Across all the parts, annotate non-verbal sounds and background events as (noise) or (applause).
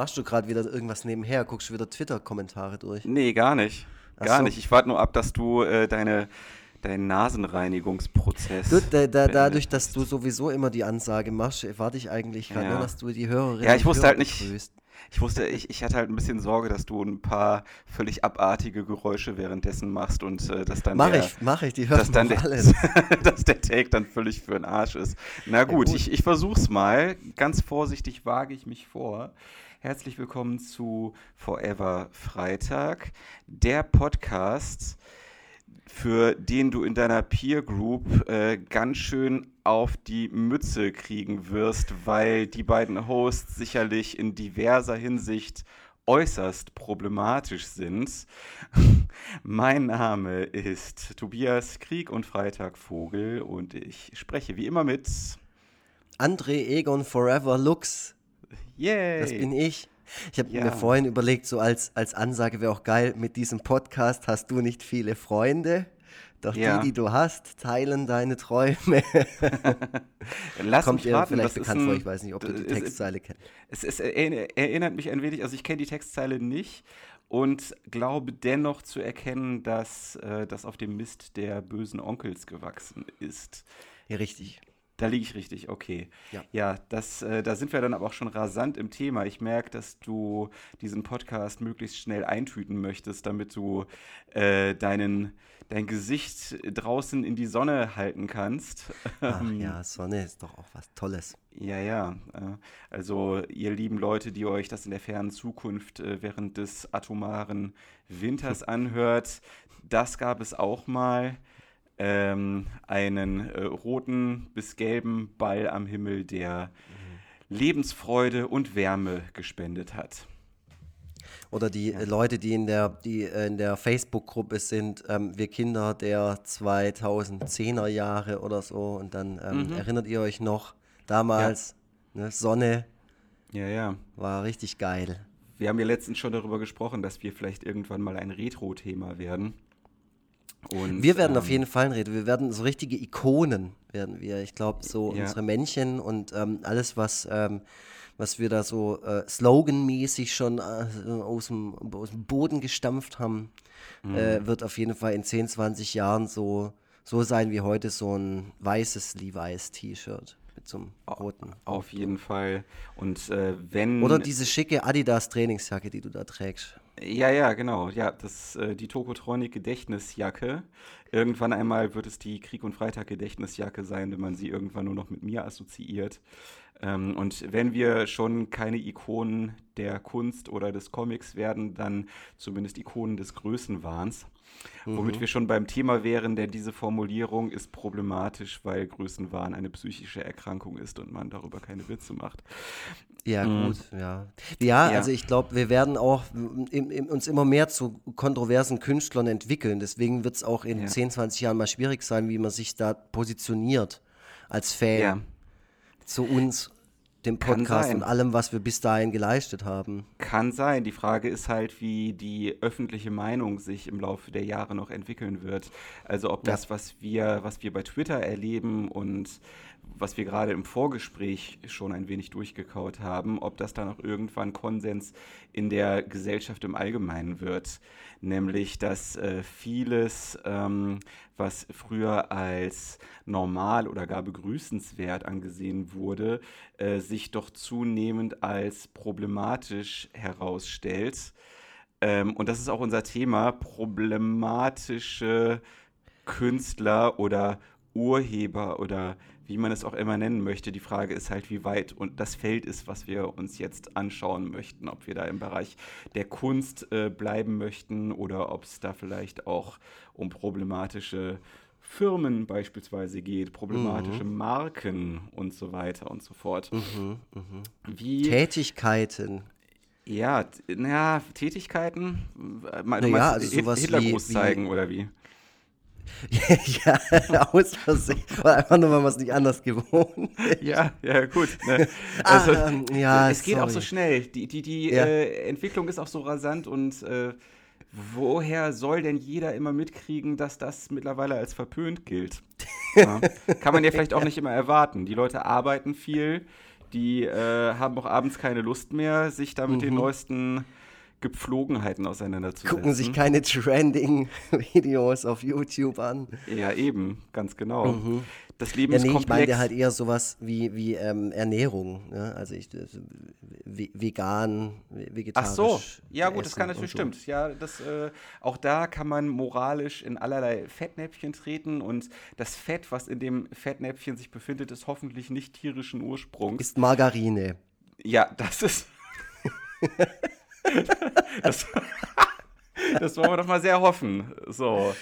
Machst du gerade wieder irgendwas nebenher? Guckst du wieder Twitter-Kommentare durch? Nee, gar nicht. Gar so. nicht. Ich warte nur ab, dass du äh, deine, deinen Nasenreinigungsprozess. Du, da, da, dadurch, dass du sowieso immer die Ansage machst, warte ich eigentlich gerade Ja. nur, dass du die Hörerinnen Ja, ich wusste Hörer halt nicht- begrüßt. Ich wusste, ich, ich hatte halt ein bisschen Sorge, dass du ein paar völlig abartige Geräusche währenddessen machst und äh, dass dann Mach der, ich, mach ich, die dass hören dann der, alles. (laughs) dass der Take dann völlig für den Arsch ist. Na gut, gut. ich, ich versuch's mal. Ganz vorsichtig wage ich mich vor. Herzlich willkommen zu Forever Freitag, der Podcast, für den du in deiner Peer Group äh, ganz schön auf die Mütze kriegen wirst, weil die beiden Hosts sicherlich in diverser Hinsicht äußerst problematisch sind. (laughs) Mein Name ist Tobias Krieg und Freitag Vogel und ich spreche wie immer mit André Egon Forever Lux, Yay! das bin ich. Ich habe Ja. mir vorhin überlegt, so als, als Ansage wäre auch geil, mit diesem Podcast hast du nicht viele Freunde, doch Ja. die, die du hast, teilen deine Träume. (laughs) Lass Kommt mich raten, vielleicht bekannt vor, ein- ich weiß nicht, ob du die Textzeile kennst. Es, es erinner- erinnert mich ein wenig, also ich kenne die Textzeile nicht und glaube dennoch zu erkennen, dass äh, das auf dem Mist der bösen Onkels gewachsen ist. Ja, richtig. Da liege ich richtig, okay. Ja. Ja, das, äh, da sind wir dann aber auch schon rasant im Thema. Ich merke, dass du diesen Podcast möglichst schnell eintüten möchtest, damit du äh, deinen, dein Gesicht draußen in die Sonne halten kannst. Ach Ähm, ja, Sonne ist doch auch was Tolles. Ja, ja. äh, Also ihr lieben Leute, die euch das in der fernen Zukunft äh, während des atomaren Winters (laughs) anhört, das gab es auch mal. Ähm, einen äh, roten bis gelben Ball am Himmel, der Lebensfreude und Wärme gespendet hat. Oder die äh, Leute, die in der, die äh, in der Facebook-Gruppe sind, ähm, wir Kinder der 2010er Jahre oder so. Und dann ähm, Mhm. erinnert ihr euch noch, damals, ne, Sonne Ja, ja. war richtig geil. Wir haben ja letztens schon darüber gesprochen, dass wir vielleicht irgendwann mal ein Retro-Thema werden. Und, Wir werden auf ähm, jeden Fall reden. Wir werden so richtige Ikonen werden wir. Ich glaube, so Ja. unsere Männchen und ähm, alles, was, ähm, was wir da so äh, sloganmäßig schon äh, aus, dem, aus dem Boden gestampft haben, Mhm. äh, wird auf jeden Fall in 10, 20 Jahren so, so sein wie heute so ein weißes Levi's-T-Shirt mit so einem roten. Auf jeden Fall. Und äh, wenn. Oder diese schicke Adidas-Trainingsjacke, die du da trägst. Ja, ja, genau. Ja, das, äh, die Tokotronic Gedächtnisjacke. Irgendwann einmal wird es die Krieg- und Freitag Gedächtnisjacke sein, wenn man sie irgendwann nur noch mit mir assoziiert. Ähm, und wenn wir schon keine Ikonen der Kunst oder des Comics werden, dann zumindest Ikonen des Größenwahns. Womit wir schon beim Thema wären, denn diese Formulierung ist problematisch, weil Größenwahn eine psychische Erkrankung ist und man darüber keine Witze macht. Ja, Mhm. gut, ja. Ja, Ja. also ich glaube, wir werden auch im, im, uns immer mehr zu kontroversen Künstlern entwickeln. Deswegen wird es auch in Ja. 10, 20 Jahren mal schwierig sein, wie man sich da positioniert als Fan Ja. zu uns, dem Podcast und allem, was wir bis dahin geleistet haben. Kann sein. Die Frage ist halt, wie die öffentliche Meinung sich im Laufe der Jahre noch entwickeln wird. Also ob Ja. das, was wir, was wir bei Twitter erleben und was wir gerade im Vorgespräch schon ein wenig durchgekaut haben, ob das dann auch irgendwann Konsens in der Gesellschaft im Allgemeinen wird. Nämlich, dass äh, vieles, ähm, was früher als normal oder gar begrüßenswert angesehen wurde, äh, sich doch zunehmend als problematisch herausstellt. Ähm, und das ist auch unser Thema, problematische Künstler oder Urheber oder wie man es auch immer nennen möchte. Die Frage ist halt, wie weit und das Feld ist, was wir uns jetzt anschauen möchten. Ob wir da im Bereich der Kunst äh, bleiben möchten oder ob es da vielleicht auch um problematische Firmen beispielsweise geht, problematische Marken und so weiter und so fort. Wie, Tätigkeiten. ja, naja, Tätigkeiten? Äh, Du Naja, meinst also sowas Hitlergruß wie- wie- zeigen oder wie? (laughs) ja, aus Versehen. Oder einfach nur, weil man es nicht anders gewohnt ist. Ja, ja, gut. Ne? (laughs) Ah, Also, ähm, ja, es geht auch so sorry. schnell. Die, die, die Ja. äh, Entwicklung ist auch so rasant und äh, woher soll denn jeder immer mitkriegen, dass das mittlerweile als verpönt gilt? Ja. Kann man ja vielleicht auch (laughs) nicht immer erwarten. Die Leute arbeiten viel, Die äh, haben auch abends keine Lust mehr, sich da mit Mhm. den neuesten Gepflogenheiten auseinanderzusetzen. Gucken sich keine Trending-Videos auf YouTube an. Ja, eben, ganz genau. Das Leben Ja, ist nee, ich komplex. meinte halt eher sowas wie, wie ähm, Ernährung. Ne? Also ich, ve- vegan, ve- Ach vegetarisch. so, ja gut, das kann natürlich so. stimmt. Ja, das, äh, auch da kann man moralisch in allerlei Fettnäpfchen treten und das Fett, was in dem Fettnäpfchen sich befindet, ist hoffentlich nicht tierischen Ursprungs. Ist Margarine. Ja, das ist. (laughs) (laughs) das, das wollen wir doch mal sehr hoffen. So.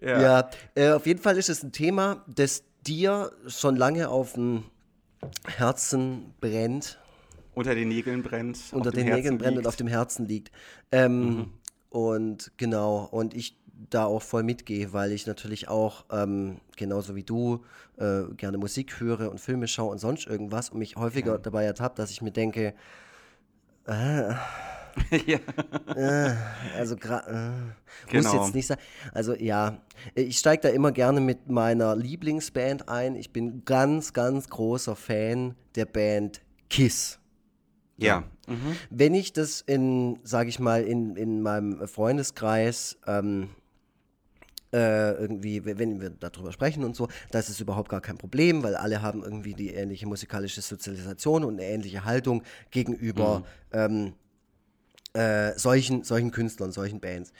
Ja. Ja, äh, auf jeden Fall ist es ein Thema, das dir schon lange auf dem Herzen brennt, Unter den Nägeln brennt. unter den Herzen Nägeln brennt und liegt. auf dem Herzen liegt. Ähm, Und genau, und ich da auch voll mitgehe, weil ich natürlich auch, ähm, genauso wie du, äh, gerne Musik höre und Filme schaue und sonst irgendwas und mich häufiger dabei ertappt, dass ich mir denke, (laughs) ja. Also gra- äh, Genau. muss jetzt nicht sein. Also ja, ich steige da immer gerne mit meiner Lieblingsband ein. Ich bin ganz, ganz großer Fan der Band Kiss. Ja. Mhm. Wenn ich das in, sage ich mal, in, in meinem Freundeskreis ähm, äh, irgendwie, wenn wir darüber sprechen und so, das ist überhaupt gar kein Problem, weil alle haben irgendwie die ähnliche musikalische Sozialisation und eine ähnliche Haltung gegenüber ähm, äh, solchen, solchen Künstlern, solchen Bands.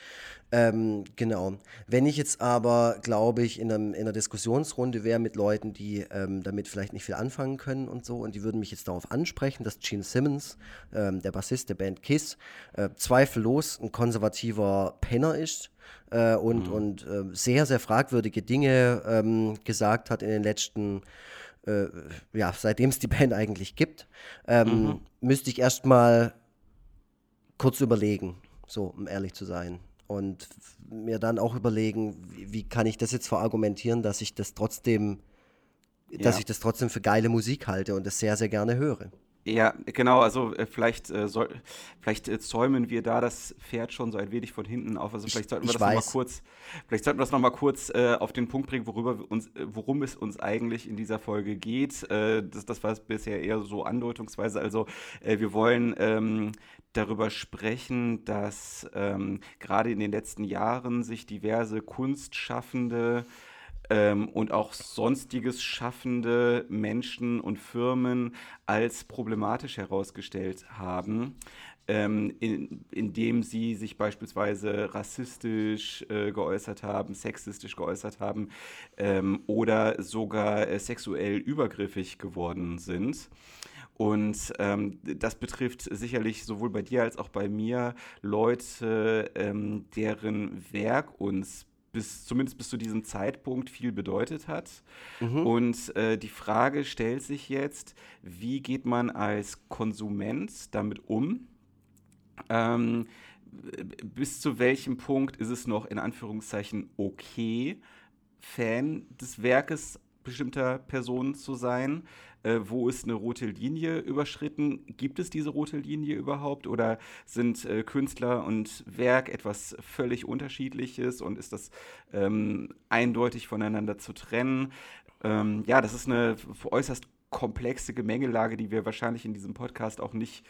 Ähm, genau. Wenn ich jetzt aber, glaube ich, in, einem, in einer Diskussionsrunde wäre mit Leuten, die ähm, damit vielleicht nicht viel anfangen können und so, und die würden mich jetzt darauf ansprechen, dass Gene Simmons, ähm, der Bassist der Band Kiss, äh, zweifellos ein konservativer Penner ist äh, und, und äh, sehr, sehr fragwürdige Dinge ähm, gesagt hat in den letzten äh, ja, seitdem es die Band eigentlich gibt, ähm, müsste ich erstmal kurz überlegen, so um ehrlich zu sein. Und mir dann auch überlegen, wie, wie kann ich das jetzt verargumentieren, dass ich das trotzdem, dass Ja. ich das trotzdem für geile Musik halte und das sehr, sehr gerne höre. Ja, genau, also äh, vielleicht, äh, soll, vielleicht äh, zäumen wir da das Pferd schon so ein wenig von hinten auf. Also vielleicht sollten wir ich das nochmal kurz, vielleicht sollten wir das noch mal kurz äh, auf den Punkt bringen, worüber uns, äh, worum es uns eigentlich in dieser Folge geht. Äh, das, das war bisher eher so andeutungsweise. Also äh, wir wollen ähm, darüber sprechen, dass ähm, gerade in den letzten Jahren sich diverse Kunstschaffende ähm, und auch sonstiges schaffende Menschen und Firmen als problematisch herausgestellt haben, ähm, in, indem sie sich beispielsweise rassistisch äh, geäußert haben, sexistisch geäußert haben ähm, oder sogar äh, sexuell übergriffig geworden sind. Und ähm, das betrifft sicherlich sowohl bei dir als auch bei mir Leute, ähm, deren Werk uns bis zumindest bis zu diesem Zeitpunkt viel bedeutet hat. Und äh, die Frage stellt sich jetzt, wie geht man als Konsument damit um? Ähm, bis zu welchem Punkt ist es noch in Anführungszeichen okay, Fan des Werkes bestimmter Personen zu sein? Äh, wo ist eine rote Linie überschritten? Gibt es diese rote Linie überhaupt? Oder sind äh, Künstler und Werk etwas völlig Unterschiedliches und ist das ähm, eindeutig voneinander zu trennen? Ähm, ja, das ist eine äußerst komplexe Gemengelage, die wir wahrscheinlich in diesem Podcast auch nicht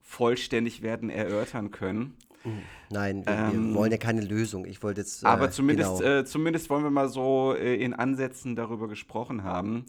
vollständig werden erörtern können. Nein, wir, Ähm, wir wollen ja keine Lösung. Ich wollte jetzt. Äh, Aber zumindest, genau. äh, zumindest wollen wir mal so äh, in Ansätzen darüber gesprochen haben.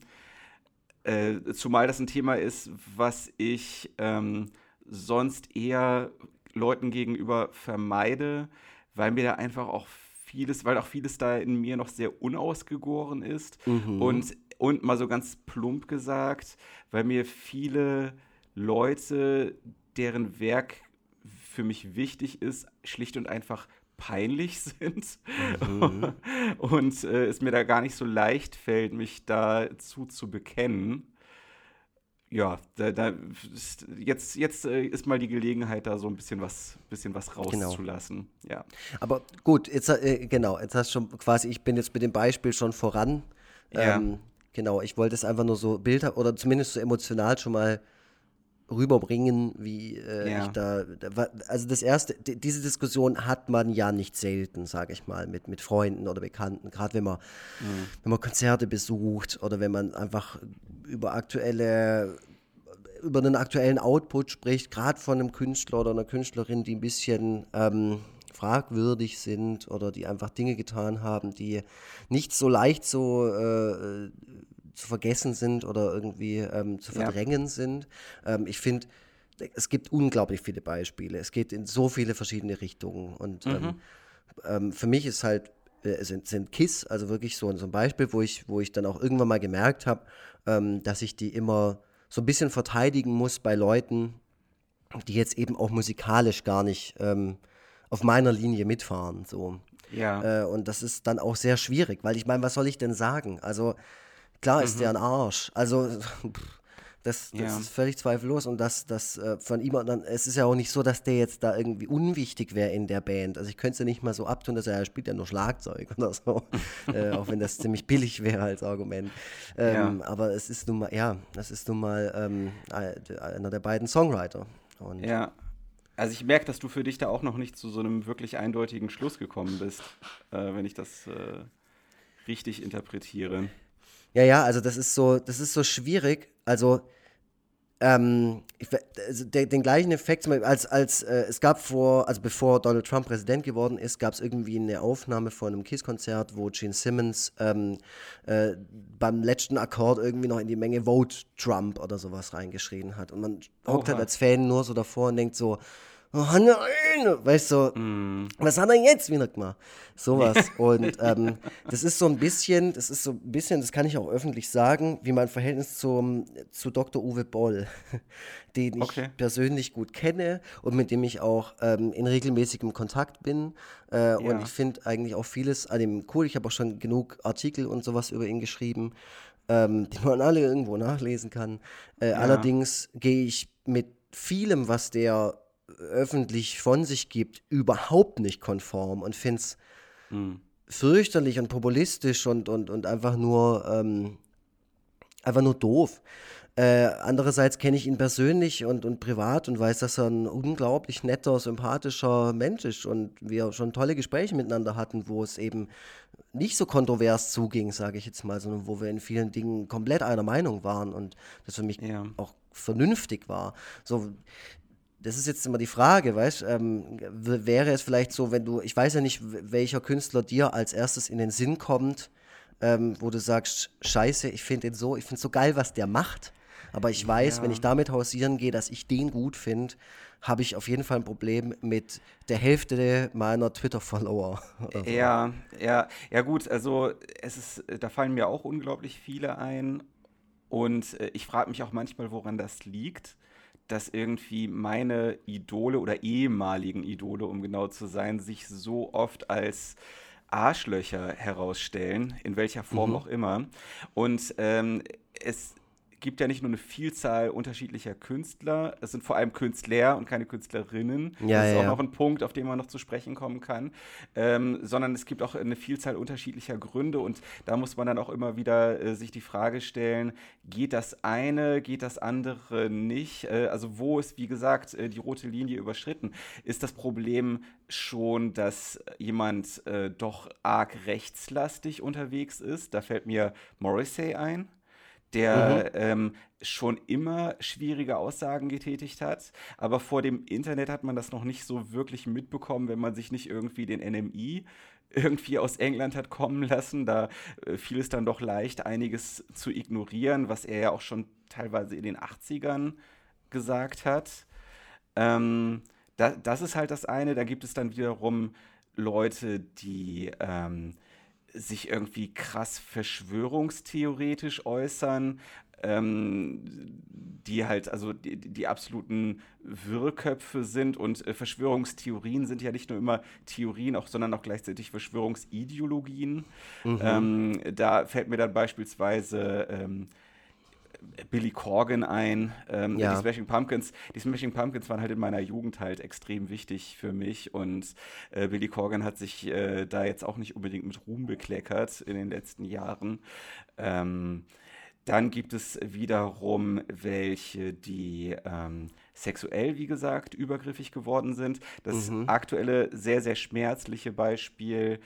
Äh, zumal das ein Thema ist, was ich ähm, sonst eher Leuten gegenüber vermeide, weil mir da einfach auch vieles, weil auch vieles da in mir noch sehr unausgegoren ist. Mhm. Und, und mal so ganz plump gesagt, weil mir viele Leute, deren Werk für mich wichtig ist, schlicht und einfach peinlich (laughs) sind Mhm. und äh, es mir da gar nicht so leicht fällt, mich dazu zu bekennen. Ja, da, da jetzt, jetzt äh, ist mal die Gelegenheit, da so ein bisschen was, bisschen was Genau. rauszulassen. Ja. Aber gut, jetzt, äh, genau, jetzt hast du schon quasi, ich bin jetzt mit dem Beispiel schon voran. Ja. Ähm, genau, ich wollte es einfach nur so Bilder oder zumindest so emotional schon mal rüberbringen, wie äh, Ja. ich da, also das erste, die, diese Diskussion hat man ja nicht selten, sage ich mal, mit, mit Freunden oder Bekannten, gerade wenn man, wenn man Konzerte besucht oder wenn man einfach über aktuelle über einen aktuellen Output spricht, gerade von einem Künstler oder einer Künstlerin, die ein bisschen ähm, fragwürdig sind oder die einfach Dinge getan haben, die nicht so leicht so äh, zu vergessen sind oder irgendwie ähm, zu verdrängen ja. sind. Ähm, ich finde, es gibt unglaublich viele Beispiele. Es geht in so viele verschiedene Richtungen. Und mhm. ähm, ähm für mich ist halt, äh, sind, sind KISS, also wirklich so, so ein Beispiel, wo ich, wo ich dann auch irgendwann mal gemerkt habe, ähm, dass ich die immer so ein bisschen verteidigen muss bei Leuten, die jetzt eben auch musikalisch gar nicht ähm, auf meiner Linie mitfahren. So. Ja. Äh, und das ist dann auch sehr schwierig, weil ich meine, was soll ich denn sagen? Also klar ist mhm. der ein Arsch. Also das, das ja. ist völlig zweifellos und das, das äh, von ihm dann, es ist ja auch nicht so, dass der jetzt da irgendwie unwichtig wäre in der Band. Also ich könnte es ja nicht mal so abtun, dass er, er spielt ja nur Schlagzeug (laughs) oder so, (laughs) äh, auch wenn das ziemlich billig wäre als Argument. Ähm, ja. Aber es ist nun mal, ja, das ist nun mal ähm, einer der beiden Songwriter. Und ja, also ich merke, dass du für dich da auch noch nicht zu so einem wirklich eindeutigen Schluss gekommen bist, äh, wenn ich das äh, richtig interpretiere. Ja, ja, also das ist so, das ist so schwierig. Also ähm, ich, also der, den gleichen Effekt, als, als äh, es gab vor, also bevor Donald Trump Präsident geworden ist, gab es irgendwie eine Aufnahme von einem Kiss-Konzert, wo Gene Simmons ähm, äh, beim letzten Akkord irgendwie noch in die Menge Vote Trump oder sowas reingeschrien hat. Und man hockt halt als Fan nur so davor und denkt so, oh nein, weißt du, mm. was hat er jetzt wieder gemacht? Sowas. Und (laughs) ähm, das ist so ein bisschen, das ist so ein bisschen, das kann ich auch öffentlich sagen, wie mein Verhältnis zum, zu Dr. Uwe Boll, (laughs) den ich okay. persönlich gut kenne und mit dem ich auch ähm, in regelmäßigem Kontakt bin. Äh, ja. Und ich finde eigentlich auch vieles an dem cool. Ich habe auch schon genug Artikel und sowas über ihn geschrieben. Ähm, die man alle irgendwo nachlesen kann. Äh, ja. Allerdings gehe ich mit vielem, was der öffentlich von sich gibt, überhaupt nicht konform und finde es hm. fürchterlich und populistisch und, und, und einfach nur ähm, einfach nur doof. Äh, andererseits kenne ich ihn persönlich und, und privat und weiß, dass er ein unglaublich netter, sympathischer Mensch ist und wir schon tolle Gespräche miteinander hatten, wo es eben nicht so kontrovers zuging, sage ich jetzt mal, sondern wo wir in vielen Dingen komplett einer Meinung waren und das für mich ja. auch vernünftig war. So, das ist jetzt immer die Frage, weißt ähm, wäre es vielleicht so, wenn du, ich weiß ja nicht, welcher Künstler dir als erstes in den Sinn kommt, ähm, wo du sagst, scheiße, ich finde den so, ich finde so geil, was der macht, aber ich weiß, ja. wenn ich damit hausieren gehe, dass ich den gut finde, habe ich auf jeden Fall ein Problem mit der Hälfte meiner Twitter-Follower. (laughs) So. Ja, ja, ja gut, also es ist, da fallen mir auch unglaublich viele ein und äh, ich frage mich auch manchmal, woran das liegt dass irgendwie meine Idole oder ehemaligen Idole, um genau zu sein, sich so oft als Arschlöcher herausstellen, in welcher Form mhm. auch immer. Und ähm, es gibt ja nicht nur eine Vielzahl unterschiedlicher Künstler, es sind vor allem Künstler und keine Künstlerinnen. Ja, das ist ja, auch noch ein Punkt, auf den man noch zu sprechen kommen kann. Ähm, sondern es gibt auch eine Vielzahl unterschiedlicher Gründe und da muss man dann auch immer wieder äh, sich die Frage stellen, geht das eine, geht das andere nicht? Äh, also wo ist, wie gesagt, äh, die rote Linie überschritten? Ist das Problem schon, dass jemand äh, doch arg rechtslastig unterwegs ist? Da fällt mir Morrissey ein der mhm. ähm, schon immer schwierige Aussagen getätigt hat. Aber vor dem Internet hat man das noch nicht so wirklich mitbekommen, wenn man sich nicht irgendwie den NMI irgendwie aus England hat kommen lassen. Da äh, fiel es dann doch leicht, einiges zu ignorieren, was er ja auch schon teilweise in den 80ern gesagt hat. Ähm, da, das ist halt das eine. Da gibt es dann wiederum Leute, die ähm, sich irgendwie krass verschwörungstheoretisch äußern, ähm, die halt also die, die, absoluten Wirrköpfe sind und äh, Verschwörungstheorien sind ja nicht nur immer Theorien, auch, sondern auch gleichzeitig Verschwörungsideologien. Mhm. Ähm, da fällt mir dann beispielsweise ähm, Billy Corgan ein. Ähm, ja. Die Smashing Pumpkins. Die Smashing Pumpkins waren halt in meiner Jugend halt extrem wichtig für mich und äh, Billy Corgan hat sich äh, da jetzt auch nicht unbedingt mit Ruhm bekleckert in den letzten Jahren. Ähm, dann gibt es wiederum welche, die ähm, sexuell, wie gesagt, übergriffig geworden sind. Das mhm. aktuelle, sehr, sehr schmerzliche Beispiel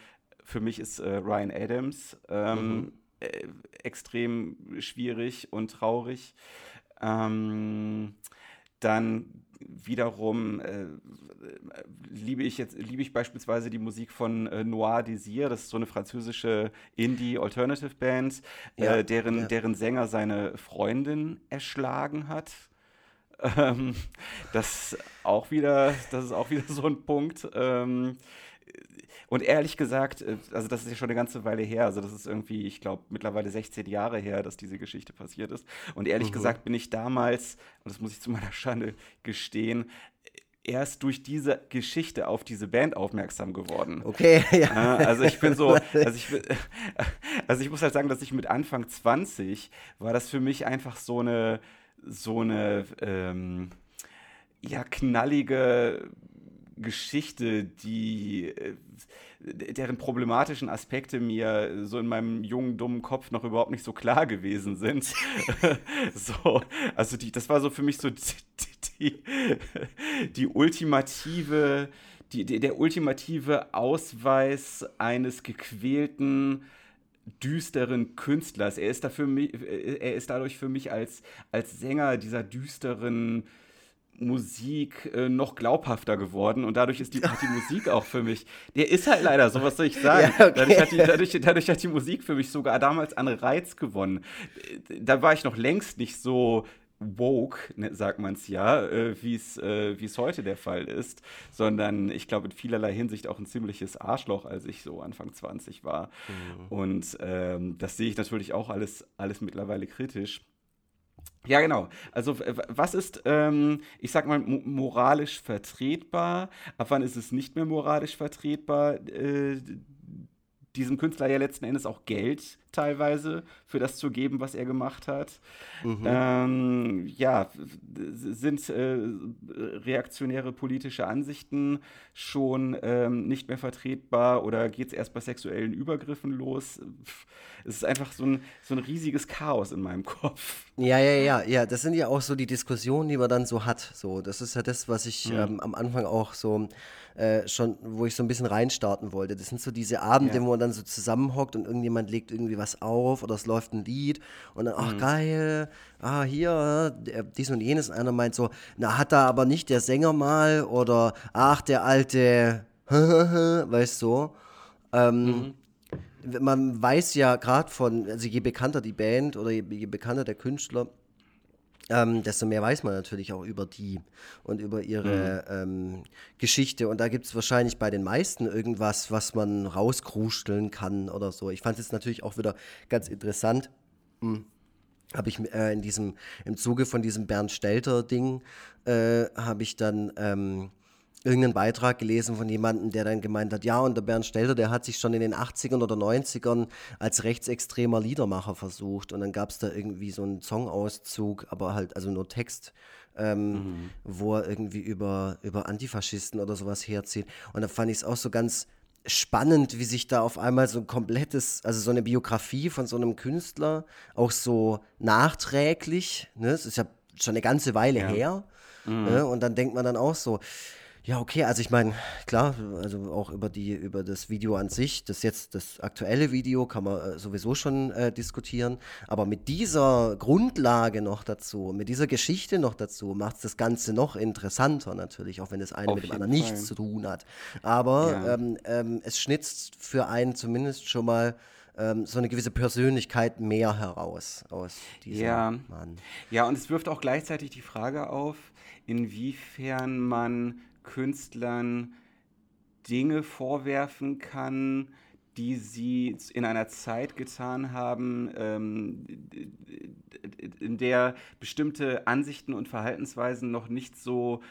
für mich ist äh, Ryan Adams. Ähm, mhm äh, extrem schwierig und traurig. Ähm, dann wiederum äh, liebe ich jetzt liebe ich beispielsweise die Musik von äh, Noir Désir, das ist so eine französische Indie Alternative Band, äh, ja, äh, deren ja. deren Sänger seine Freundin erschlagen hat. Ähm, das auch wieder, das ist auch wieder (laughs) so ein Punkt. Ähm, und ehrlich gesagt, äh, also das ist ja schon eine ganze Weile her, also das ist irgendwie, ich glaube, mittlerweile 16 Jahre her, dass diese Geschichte passiert ist. Und ehrlich mhm. gesagt bin ich damals, und das muss ich zu meiner Schande gestehen, erst durch diese Geschichte auf diese Band aufmerksam geworden. Okay, (laughs) ja. Also ich bin so, (laughs) also ich, (laughs) also ich muss halt sagen, dass ich mit Anfang 20 war das für mich einfach so eine, so eine, ähm, ja, knallige Geschichte, die äh, deren problematischen Aspekte mir so in meinem jungen, dummen Kopf noch überhaupt nicht so klar gewesen sind. (laughs) so, also die, das war so für mich so die, die, die ultimative, die, der ultimative Ausweis eines gequälten, düsteren Künstlers. Er ist, dafür, er ist dadurch für mich als, als Sänger dieser düsteren, Musik äh, noch glaubhafter geworden und dadurch ist die, die Musik auch für mich, der ist halt leider so, was soll ich (laughs) sagen. Ja, okay. dadurch, hat die, dadurch, dadurch, hat die Musik für mich sogar damals an Reiz gewonnen. Da war ich noch längst nicht so woke, ne, sagt man es ja, äh, wie es äh, heute der Fall ist, sondern ich glaube in vielerlei Hinsicht auch ein ziemliches Arschloch, als ich so Anfang 20 war. Mhm. Und ähm, das sehe ich natürlich auch alles, alles mittlerweile kritisch. Ja, genau. Also was ist, ähm, ich sag mal, moralisch vertretbar? Ab wann ist es nicht mehr moralisch vertretbar, äh, diesem Künstler ja letzten Endes auch Geld teilweise für das zu geben, was er gemacht hat. Mhm. Ähm, ja, sind äh, reaktionäre politische Ansichten schon ähm, nicht mehr vertretbar oder geht es erst bei sexuellen Übergriffen los? Es ist einfach so ein, so ein riesiges Chaos in meinem Kopf. Ja, ja, ja, ja, das sind ja auch so die Diskussionen, die man dann so hat. So, das ist ja das, was ich mhm. ähm, am Anfang auch so äh, schon, wo ich so ein bisschen reinstarten wollte. Das sind so diese Abende, ja. wo man dann so zusammenhockt und irgendjemand legt irgendwie was auf oder es läuft ein Lied und dann, ach mhm. geil, ah hier, dies und jenes. Einer meint so, na hat da aber nicht der Sänger mal oder ach der alte, (laughs) weißt du. Ähm, mhm man weiß ja gerade von, also je bekannter die Band oder je, je bekannter der Künstler, ähm, desto mehr weiß man natürlich auch über die und über ihre mhm. ähm, Geschichte. Und da gibt es wahrscheinlich bei den meisten irgendwas, was man rauskrusteln kann oder so. Ich fand es natürlich auch wieder ganz interessant. Hm. Habe ich äh, in diesem, im Zuge von diesem Bernd Stelter-Ding, äh, habe ich dann ähm, irgendeinen Beitrag gelesen von jemandem, der dann gemeint hat, ja, und der Bernd Stelter, der hat sich schon in den 80ern oder 90ern als rechtsextremer Liedermacher versucht. Und dann gab es da irgendwie so einen Songauszug, aber halt, also nur Text, ähm, mhm. wo er irgendwie über, über Antifaschisten oder sowas herzieht. Und da fand ich es auch so ganz spannend, wie sich da auf einmal so ein komplettes, also so eine Biografie von so einem Künstler auch so nachträglich, ne, es ist ja schon eine ganze Weile ja. her, mhm. ne, und dann denkt man dann auch so, ja, okay, also ich meine, klar, also auch über die, über das Video an sich, das jetzt das aktuelle Video kann man äh, sowieso schon äh, diskutieren, aber mit dieser Grundlage noch dazu, mit dieser Geschichte noch dazu, macht es das Ganze noch interessanter natürlich, auch wenn das eine Auf mit dem anderen Fall. nichts zu tun hat. Aber ja. ähm, ähm, es schnitzt für einen zumindest schon mal ähm, so eine gewisse Persönlichkeit mehr heraus aus diesem ja. Mann. Ja, und es wirft auch gleichzeitig die Frage auf, inwiefern man Künstlern Dinge vorwerfen kann, die sie in einer Zeit getan haben, ähm, in der bestimmte Ansichten und Verhaltensweisen noch nicht so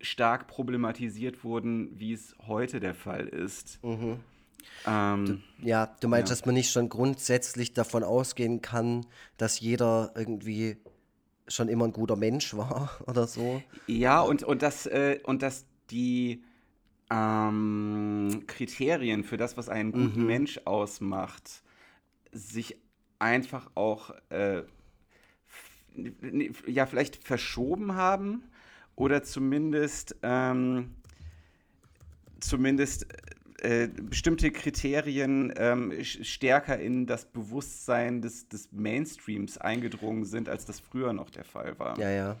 stark problematisiert wurden, wie es heute der Fall ist. Mhm. Ähm, du, ja, du meinst, ja. dass man nicht schon grundsätzlich davon ausgehen kann, dass jeder irgendwie schon immer ein guter Mensch war (laughs) oder so? Ja, und, und, das, äh, und das die ähm, Kriterien für das, was einen guten mhm. Mensch ausmacht, sich einfach auch äh, ja vielleicht verschoben haben oder zumindest ähm, zumindest äh, bestimmte Kriterien ähm, stärker in das Bewusstsein des, des Mainstreams eingedrungen sind, als das früher noch der Fall war. Ja, ja.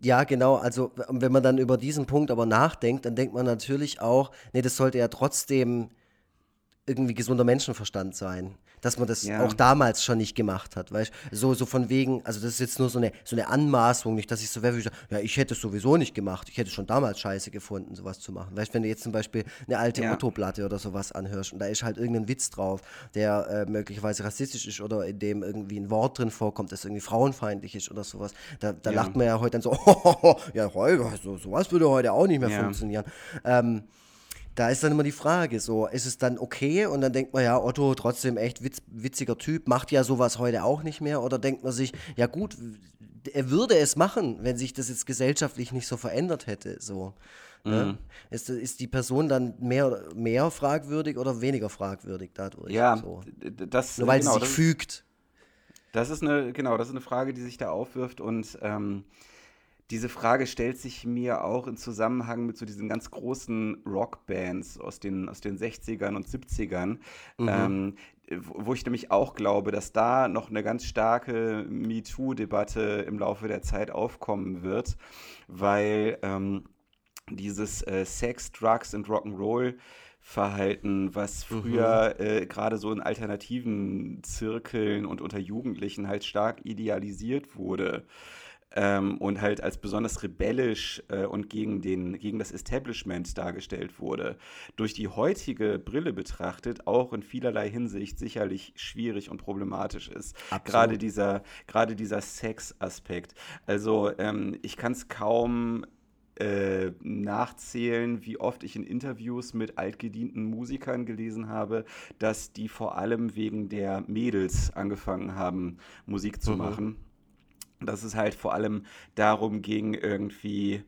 Ja, genau. Also, wenn man dann über diesen Punkt aber nachdenkt, dann denkt man natürlich auch, nee, das sollte ja trotzdem irgendwie gesunder Menschenverstand sein dass man das ja. auch damals schon nicht gemacht hat, weißt so so von wegen, also das ist jetzt nur so eine so eine Anmaßung, nicht, dass ich so wäre, ja, ich hätte es sowieso nicht gemacht, ich hätte schon damals Scheiße gefunden, sowas zu machen, weißt wenn du jetzt zum Beispiel eine alte ja. Otto-Platte oder sowas anhörst und da ist halt irgendein Witz drauf, der äh, möglicherweise rassistisch ist oder in dem irgendwie ein Wort drin vorkommt, das irgendwie frauenfeindlich ist oder sowas, da, da ja. lacht man ja heute dann so, (laughs) ja, so, sowas würde heute auch nicht mehr funktionieren. Ähm, da ist dann immer die Frage, so, ist es dann okay und dann denkt man, ja, Otto, trotzdem echt witz, witziger Typ, macht ja sowas heute auch nicht mehr oder denkt man sich, ja gut, er würde es machen, wenn sich das jetzt gesellschaftlich nicht so verändert hätte, so. Ne? Mhm. Ja? Ist, ist die Person dann mehr, mehr fragwürdig oder weniger fragwürdig dadurch? Ja, so? das Nur weil genau, sie sich fügt. Das ist eine, genau, das ist eine Frage, die sich da aufwirft und ähm, diese Frage stellt sich mir auch in Zusammenhang mit so diesen ganz großen Rockbands aus den, aus den 60ern und 70ern, mhm. ähm, wo ich nämlich auch glaube, dass da noch eine ganz starke MeToo-Debatte im Laufe der Zeit aufkommen wird, weil ähm, dieses äh, Sex, Drugs und Rock'n'Roll Verhalten, was früher mhm. äh, gerade so in alternativen Zirkeln und unter Jugendlichen halt stark idealisiert wurde ähm, und halt als besonders rebellisch äh, und gegen, den, gegen das Establishment dargestellt wurde, durch die heutige Brille betrachtet auch in vielerlei Hinsicht sicherlich schwierig und problematisch ist. Gerade dieser, gerade dieser Sex-Aspekt. Also ähm, ich kann es kaum äh, nachzählen, wie oft ich in Interviews mit altgedienten Musikern gelesen habe, dass die vor allem wegen der Mädels angefangen haben, Musik zu mhm. machen dass es halt vor allem darum ging, irgendwie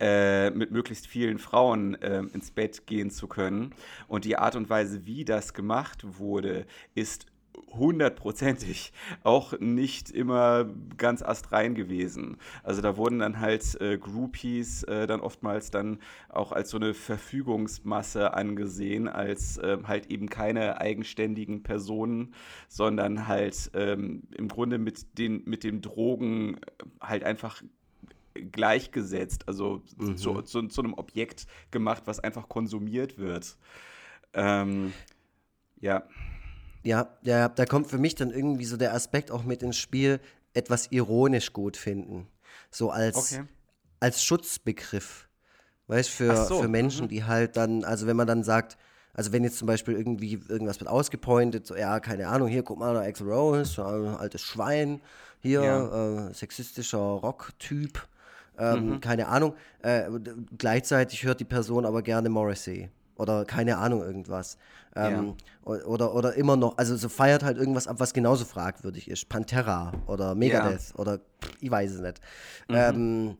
äh, mit möglichst vielen Frauen äh, ins Bett gehen zu können. Und die Art und Weise, wie das gemacht wurde, ist hundertprozentig auch nicht immer ganz astrein gewesen. Also da wurden dann halt äh, Groupies äh, dann oftmals dann auch als so eine Verfügungsmasse angesehen, als äh, halt eben keine eigenständigen Personen, sondern halt ähm, im Grunde mit den mit dem Drogen äh, halt einfach gleichgesetzt, also mhm. zu, zu, zu, einem Objekt gemacht, was einfach konsumiert wird. Ähm, ja. Ja, ja, da kommt für mich dann irgendwie so der Aspekt auch mit ins Spiel, etwas ironisch gut finden. So als, okay. als Schutzbegriff. Weißt für, so. für Menschen, mhm. die halt dann, also wenn man dann sagt, also wenn jetzt zum Beispiel irgendwie irgendwas wird ausgepointet, so, ja, keine Ahnung, hier, guck mal, da Axel Rose, so ein altes Schwein, hier, ja. äh, sexistischer Rock-Typ, ähm, mhm. keine Ahnung. Äh, gleichzeitig hört die Person aber gerne Morrissey oder keine Ahnung irgendwas. Ähm, ja. oder, oder immer noch, also so feiert halt irgendwas ab, was genauso fragwürdig ist. Pantera oder Megadeth ja. oder ich weiß es nicht. Mhm. Ähm,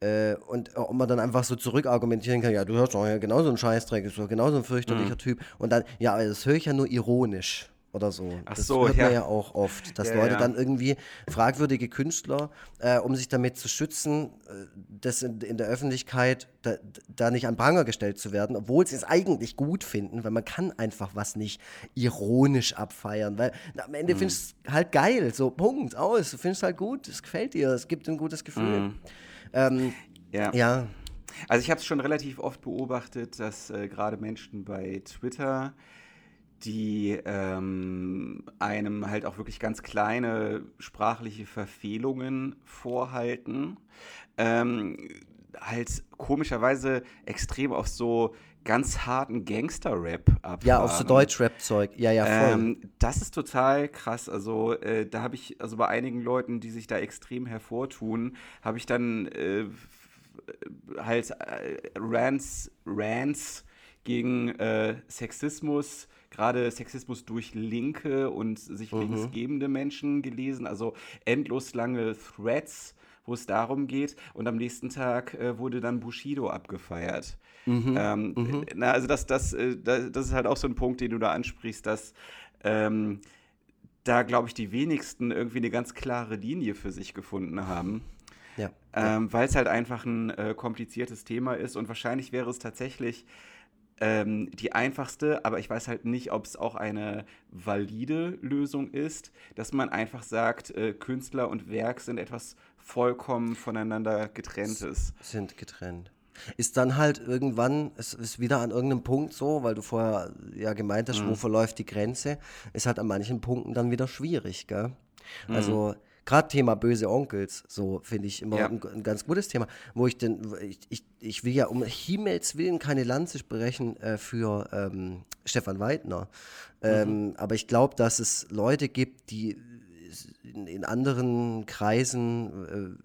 äh, und ob man dann einfach so zurückargumentieren kann, ja, du hörst doch ja genauso einen Scheißdreck, ist doch genauso ein fürchterlicher mhm. Typ. Und dann, ja, das höre ich ja nur ironisch oder so. Ach das so, hört ja. man ja auch oft, dass ja, Leute ja. dann irgendwie fragwürdige Künstler, äh, um sich damit zu schützen, äh, das in, in, der Öffentlichkeit da, da, nicht an Pranger gestellt zu werden, obwohl sie es eigentlich gut finden, weil man kann einfach was nicht ironisch abfeiern, weil na, am Ende mhm. findest du es halt geil, so Punkt, aus, du findest es halt gut, es gefällt dir, es gibt ein gutes Gefühl. Mhm. Ähm, ja. ja. Also ich habe es schon relativ oft beobachtet, dass äh, gerade Menschen bei Twitter die ähm, einem halt auch wirklich ganz kleine sprachliche Verfehlungen vorhalten. Ähm, halt komischerweise extrem auf so ganz harten Gangster-Rap abfahren. Ja, auf so Deutsch-Rap-Zeug. Ja, ja, voll. Ähm, das ist total krass. Also, äh, da habe ich, also bei einigen Leuten, die sich da extrem hervortun, habe ich dann äh, halt äh, Rants, Rants gegen äh, Sexismus gerade Sexismus durch linke und sich mhm. linksgebende Menschen gelesen, also endlos lange Threads, wo es darum geht. Und am nächsten Tag äh, wurde dann Bushido abgefeiert. Mhm. Ähm, mhm. Na, also das, das, äh, das ist halt auch so ein Punkt, den du da ansprichst, dass ähm, da, glaube ich, die wenigsten irgendwie eine ganz klare Linie für sich gefunden haben. Ja. Ähm, Weil es halt einfach ein äh, kompliziertes Thema ist und wahrscheinlich wäre es tatsächlich ähm, die einfachste, aber ich weiß halt nicht, ob es auch eine valide Lösung ist, dass man einfach sagt, äh, Künstler und Werk sind etwas vollkommen voneinander getrenntes. Sind getrennt. Ist dann halt irgendwann, es ist wieder an irgendeinem Punkt so, weil du vorher ja gemeint hast, mhm. wo verläuft die Grenze, ist halt an manchen Punkten dann wieder schwierig, gell? Mhm. Gerade Thema böse Onkels, so finde ich immer ja. ein, ein, ganz gutes Thema, wo ich denn, ich, ich, ich will ja um Himmels Willen keine Lanze sprechen äh, für ähm, Stefan Weidner, ähm, mhm. aber ich glaube, dass es Leute gibt, die in, in anderen Kreisen,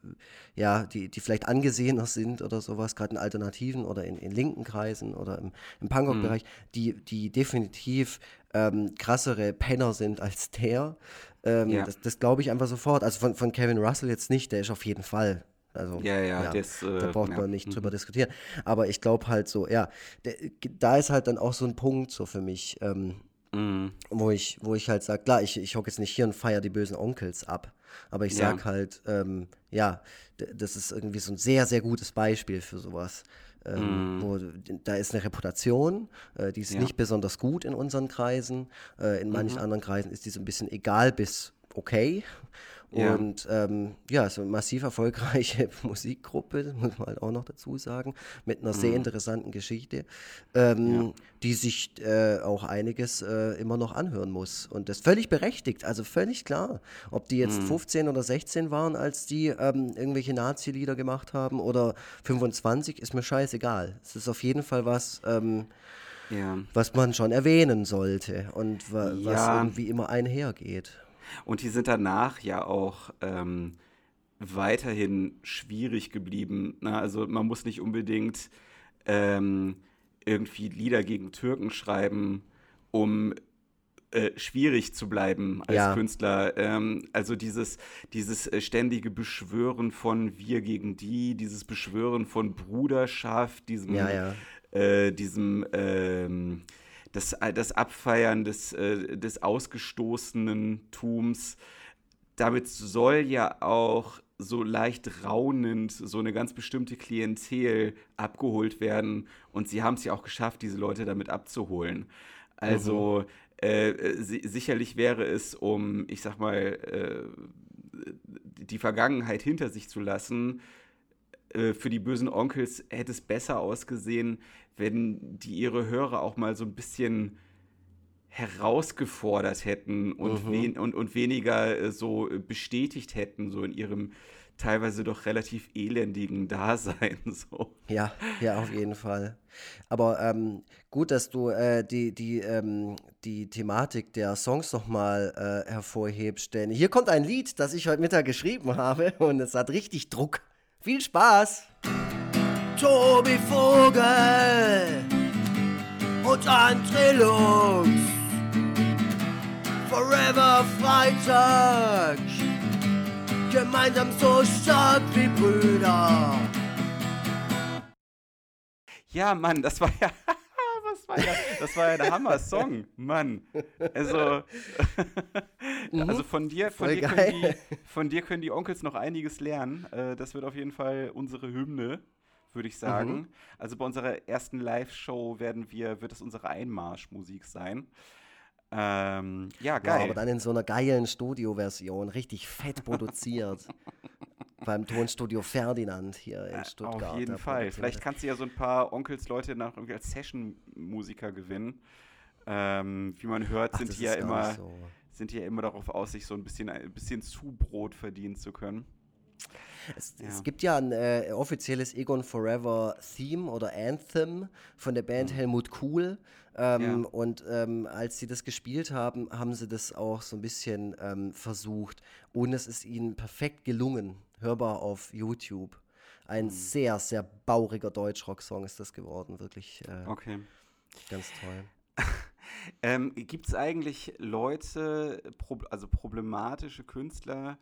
äh, ja, die, die vielleicht angesehener sind oder sowas, gerade in Alternativen oder in, in linken Kreisen oder im, im Punkrock-Bereich, mhm. die, die definitiv ähm, krassere Penner sind als der. Ähm, ja. Das, das glaube ich einfach sofort. Also von, von Kevin Russell jetzt nicht, der ist auf jeden Fall also, ja, ja, ja das, äh, da braucht ja. man nicht mhm. drüber diskutieren. Aber ich glaube halt so, ja, da ist halt dann auch so ein Punkt so für mich, ähm, mhm. wo, ich, wo ich halt sage, klar, ich, ich hocke jetzt nicht hier und feiere die bösen Onkels ab. Aber ich sage halt, ähm, ja, das ist irgendwie so ein sehr, sehr gutes Beispiel für sowas. Ähm, mm. wo, da ist eine Reputation, äh, die ist ja. nicht besonders gut in unseren Kreisen. Äh, in manchen mhm. anderen Kreisen ist die so ein bisschen egal bis okay. Ja. Und ähm, ja, so eine massiv erfolgreiche (laughs) Musikgruppe, muss man halt auch noch dazu sagen, mit einer mhm. sehr interessanten Geschichte, ähm, ja. die sich äh, auch einiges äh, immer noch anhören muss. Und das völlig berechtigt, also völlig klar. Ob die jetzt mhm. 15 oder 16 waren, als die ähm, irgendwelche Nazi-Lieder gemacht haben oder 25, ist mir scheißegal. Es ist auf jeden Fall was. Ähm, ja. Was man schon erwähnen sollte und wa was irgendwie immer einhergeht. Und die sind danach ja auch ähm, weiterhin schwierig geblieben. Ne? Also man muss nicht unbedingt ähm, irgendwie Lieder gegen Türken schreiben, um äh, schwierig zu bleiben als ja. Künstler. Ähm, also dieses, dieses äh, ständige Beschwören von wir gegen die, dieses Beschwören von Bruderschaft, diesem, ja, ja. Äh, diesem ähm, das, äh, das Abfeiern des, äh, des Ausgestoßenentums, damit soll ja auch so leicht raunend so eine ganz bestimmte Klientel abgeholt werden. Und sie haben es ja auch geschafft, diese Leute damit abzuholen. Also mhm. äh, sicherlich wäre es, um, ich sag mal, äh, die Vergangenheit hinter sich zu lassen, äh, für die bösen Onkels hätte es besser ausgesehen, wenn die ihre Hörer auch mal so ein bisschen herausgefordert hätten und, mhm. wen und, und weniger äh, so bestätigt hätten, so in ihrem teilweise doch relativ elendigen (laughs) Dasein. So. Ja, ja, auf jeden Fall. Aber ähm, gut, dass du äh, die, die, ähm, die Thematik der Songs nochmal äh, hervorhebst, denn hier kommt ein Lied, das ich heute Mittag geschrieben (laughs) habe und es hat richtig Druck. Viel Spaß! Tobi Vogel und André Lux. Forever Freitag, gemeinsam so stark wie Brüder. Ja, Mann, das war ja. (laughs) das war ja, das war ja der Hammer-Song, Mann. Also, (laughs) mhm. also von dir, von dir, können die, von dir können die Onkels noch einiges lernen. Äh, das wird auf jeden Fall unsere Hymne würde ich sagen. Mhm. Also bei unserer ersten Live-Show werden wir, wird es unsere Einmarschmusik sein. Ähm, ja, geil. Ja, aber dann in so einer geilen Studio-Version, richtig fett produziert. (laughs) Beim Tonstudio Ferdinand hier in Stuttgart. Auf jeden Fall. Vielleicht kannst du ja so ein paar Onkels-Leute nach irgendwie als Session-Musiker gewinnen. Ähm, wie man hört, Ach, sind die ja immer, so. sind die ja immer darauf aus, sich so ein bisschen, ein bisschen Zubrot verdienen zu können. Es, ja. es, gibt ja ein äh, offizielles Egon Forever Theme oder Anthem von der Band mhm. Helmut Cool. Ähm, ja. Und ähm, als sie das gespielt haben, haben sie das auch so ein bisschen ähm, versucht. Und es ist ihnen perfekt gelungen, hörbar auf YouTube. Ein mhm. sehr, sehr bauriger Deutschrock-Song ist das geworden, wirklich. Äh, okay. Ganz toll. (laughs) ähm, Gibt es eigentlich Leute, also problematische Künstler,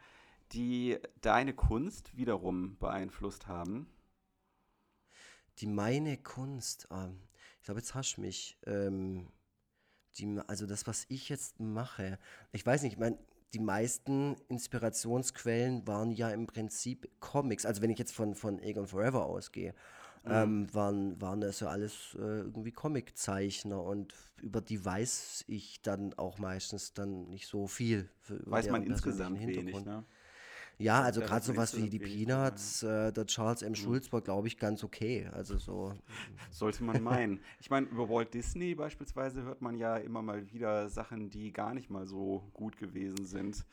die deine Kunst wiederum beeinflusst haben? Die meine Kunst, ähm, ich glaube, jetzt hast du mich. Ähm, die, also das, was ich jetzt mache, ich weiß nicht, ich meine, die meisten Inspirationsquellen waren ja im Prinzip Comics. Also wenn ich jetzt von, von Egon Forever ausgehe, ähm, waren, waren das ja alles äh, irgendwie Comiczeichner und über die weiß ich dann auch meistens dann nicht so viel. Weiß man insgesamt wenig, ne? Ja, also Da gerade sowas wie die Peanuts, äh, der Charles M. Schulz war, glaube ich, ganz okay. Also so, (laughs) Sollte man meinen. Ich meine, über Walt Disney beispielsweise hört man ja immer mal wieder Sachen, die gar nicht mal so gut gewesen sind.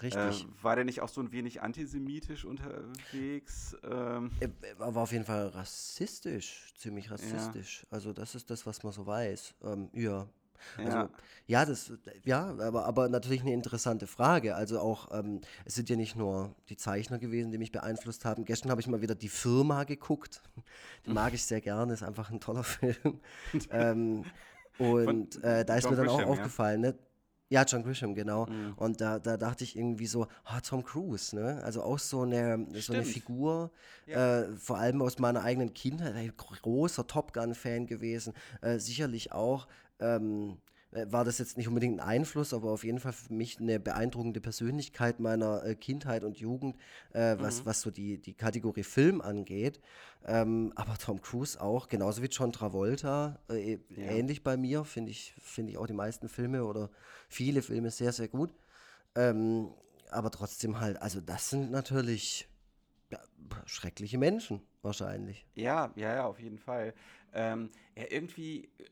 richtig. Äh, war der nicht auch so ein wenig antisemitisch unterwegs? Ähm, Er er war auf jeden Fall rassistisch, ziemlich rassistisch. Also das ist das, was man so weiß. Ähm, ja. Also, Ja. ja, das, ja, aber, aber natürlich eine interessante Frage. Also auch, ähm, es sind ja nicht nur die Zeichner gewesen, die mich beeinflusst haben. Gestern habe ich mal wieder die Firma geguckt. Die mag ich sehr gerne, ist einfach ein toller (laughs) Film. ähm, und äh, da ist John mir dann auch Grisham, ja? aufgefallen, ne? Ja, John Grisham, genau. Und da, da dachte ich irgendwie so, ah, Tom Cruise, ne? Also auch so eine, so eine. Figur, äh, vor allem aus meiner eigenen Kindheit, großer Top Gun-Fan gewesen, äh, sicherlich auch. Ähm, äh, war das jetzt nicht unbedingt ein Einfluss, aber auf jeden Fall für mich eine beeindruckende Persönlichkeit meiner äh, Kindheit und Jugend, äh, was, was so die, die Kategorie Film angeht. Ähm, aber Tom Cruise auch, genauso wie John Travolta, äh, ähnlich bei mir, finde ich, finde ich auch die meisten Filme oder viele Filme sehr, sehr gut. Ähm, aber trotzdem halt, also das sind natürlich ja, schreckliche Menschen, wahrscheinlich. Ja, ja, ja, auf jeden Fall. Ähm, ja, irgendwie äh,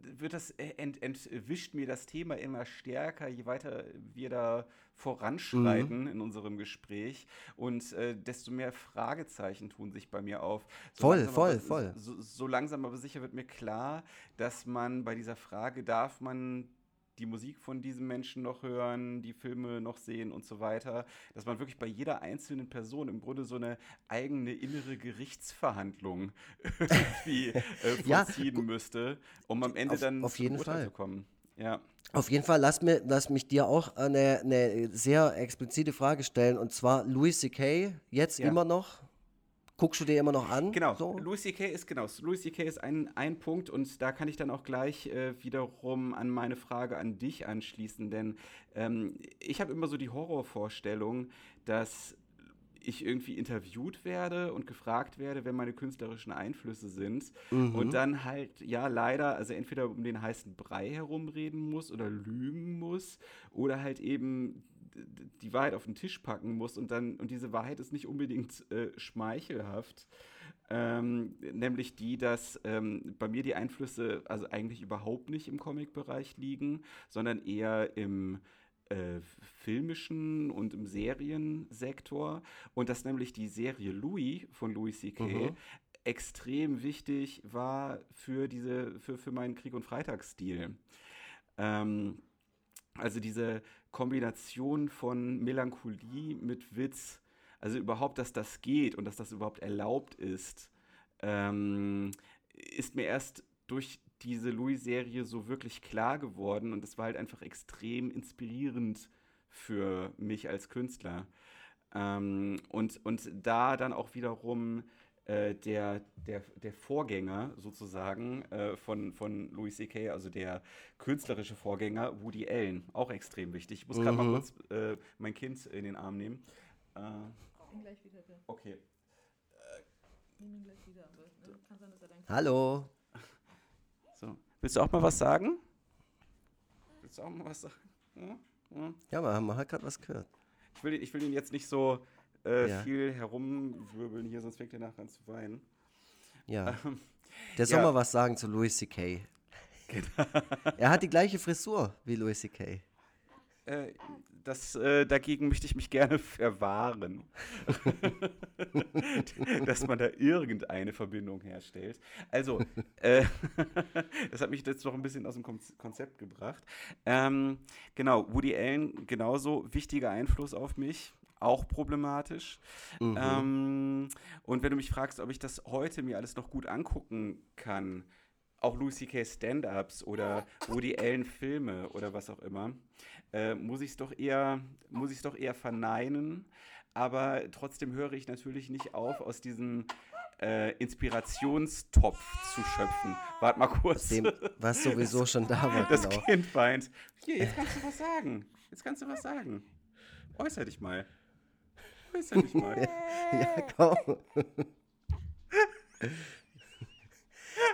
wird das äh, ent, entwischt mir das Thema immer stärker, je weiter wir da voranschreiten in unserem Gespräch und äh, desto mehr Fragezeichen tun sich bei mir auf. So Voll, voll, aber, voll. So, so langsam aber sicher wird mir klar, dass man bei dieser Frage, darf man die Musik von diesem Menschen noch hören, die Filme noch sehen und so weiter, dass man wirklich bei jeder einzelnen Person im Grunde so eine eigene innere Gerichtsverhandlung (laughs) irgendwie äh, Ja, vollziehen müsste, um am Ende Auf- dann auf jeden Urteil Fall. zu kommen. Ja. Auf jeden Fall, lass, mir, lass mich dir auch eine, eine sehr explizite Frage stellen. Und zwar Louis C.K. jetzt Ja. immer noch. Guckst du dir immer noch an? Genau, So? Louis C.K. ist genau. Louis C.K. ist ein, ein Punkt und da kann ich dann auch gleich äh, wiederum an meine Frage an dich anschließen, denn ähm, ich habe immer so die Horrorvorstellung, dass ich irgendwie interviewt werde und gefragt werde, wer meine künstlerischen Einflüsse sind und dann halt, ja, leider, also entweder um den heißen Brei herumreden muss oder lügen muss oder halt eben die Wahrheit auf den Tisch packen muss und dann, und diese Wahrheit ist nicht unbedingt äh, schmeichelhaft, ähm, nämlich die, dass ähm, bei mir die Einflüsse also eigentlich überhaupt nicht im Comic-Bereich liegen, sondern eher im äh, filmischen und im Seriensektor und dass nämlich die Serie Louis von Louis C.K. Mhm. extrem wichtig war für diese für, für meinen Krieg und Freitagsstil. Ähm, also diese Kombination von Melancholie mit Witz, also überhaupt, dass das geht und dass das überhaupt erlaubt ist, ähm, ist mir erst durch diese Louis-Serie so wirklich klar geworden und das war halt einfach extrem inspirierend für mich als Künstler. Ähm, und, und da dann auch wiederum äh, der, der, der Vorgänger sozusagen äh, von, von Louis C.K., also der künstlerische Vorgänger, Woody Allen, auch extrem wichtig. Ich muss gerade mal kurz äh, mein Kind in den Arm nehmen. Äh, ihn gleich wieder, der. okay. Nimm ihn gleich wieder. Aber, ne, kann sein, dass er dein Hallo. So. Willst du auch mal was sagen? Willst du auch mal was sagen? Ja? Ja. Ja, man, man hat gerade was gehört. Ich, will, ich will ihn jetzt nicht so äh, Ja. viel herumwirbeln hier, sonst fängt er nachher an zu weinen. Ja. Der soll ja. mal was sagen zu Louis C.K. er hat die gleiche Frisur wie Louis C.K. Äh, das, äh, dagegen möchte ich mich gerne verwahren. (laughs) Dass man da irgendeine Verbindung herstellt. Also, (laughs) äh, (laughs) das hat mich jetzt noch ein bisschen aus dem Kon Konzept gebracht. Ähm, genau, Woody Allen genauso wichtiger Einfluss auf mich. Auch problematisch. Ähm, und wenn du mich fragst, ob ich das heute mir alles noch gut angucken kann, auch Louis C.K. Stand-ups oder Woody (laughs) Allen Filme oder was auch immer, äh, muss ich es doch eher, muss ich doch eher verneinen. Aber trotzdem höre ich natürlich nicht auf, aus diesem äh, Inspirationstopf zu schöpfen. Warte mal kurz. Dem, was sowieso schon da war, das genau. Kind weint. Hier, jetzt kannst du was sagen. Jetzt kannst du was sagen. Äußer dich mal. Äußer dich mal. (laughs) Ja, komm.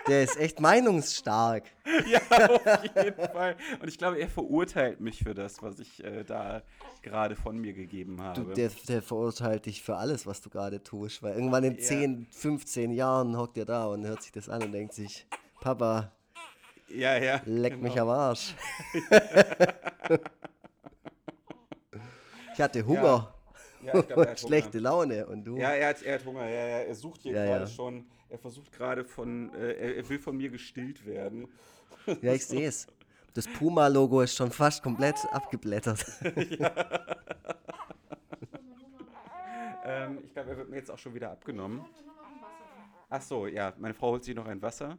Der ist echt meinungsstark. (laughs) Ja, auf jeden Fall. Und ich glaube, er verurteilt mich für das, was ich äh, da gerade von mir gegeben habe. Du, der, der verurteilt dich für alles, was du gerade tust. Weil irgendwann in Ja. 10, 15 Jahren hockt er da und hört sich das an und denkt sich, Papa, ja, ja. leck genau. mich am Arsch. (laughs) ich hatte Hunger Ja, ich glaub, er hat (laughs) schlechte. Laune und du. Ja, er hat, er hat Hunger. Ja, ja, er sucht hier Ja, gerade ja. schon. Er versucht gerade von. Äh, er, er will von mir gestillt werden. Ja, ich sehe es. (laughs) Das Puma-Logo ist schon fast komplett abgeblättert. (laughs) Ähm, ich glaube, er wird mir jetzt auch schon wieder abgenommen. Ach so, ja, meine Frau holt sich noch ein Wasser.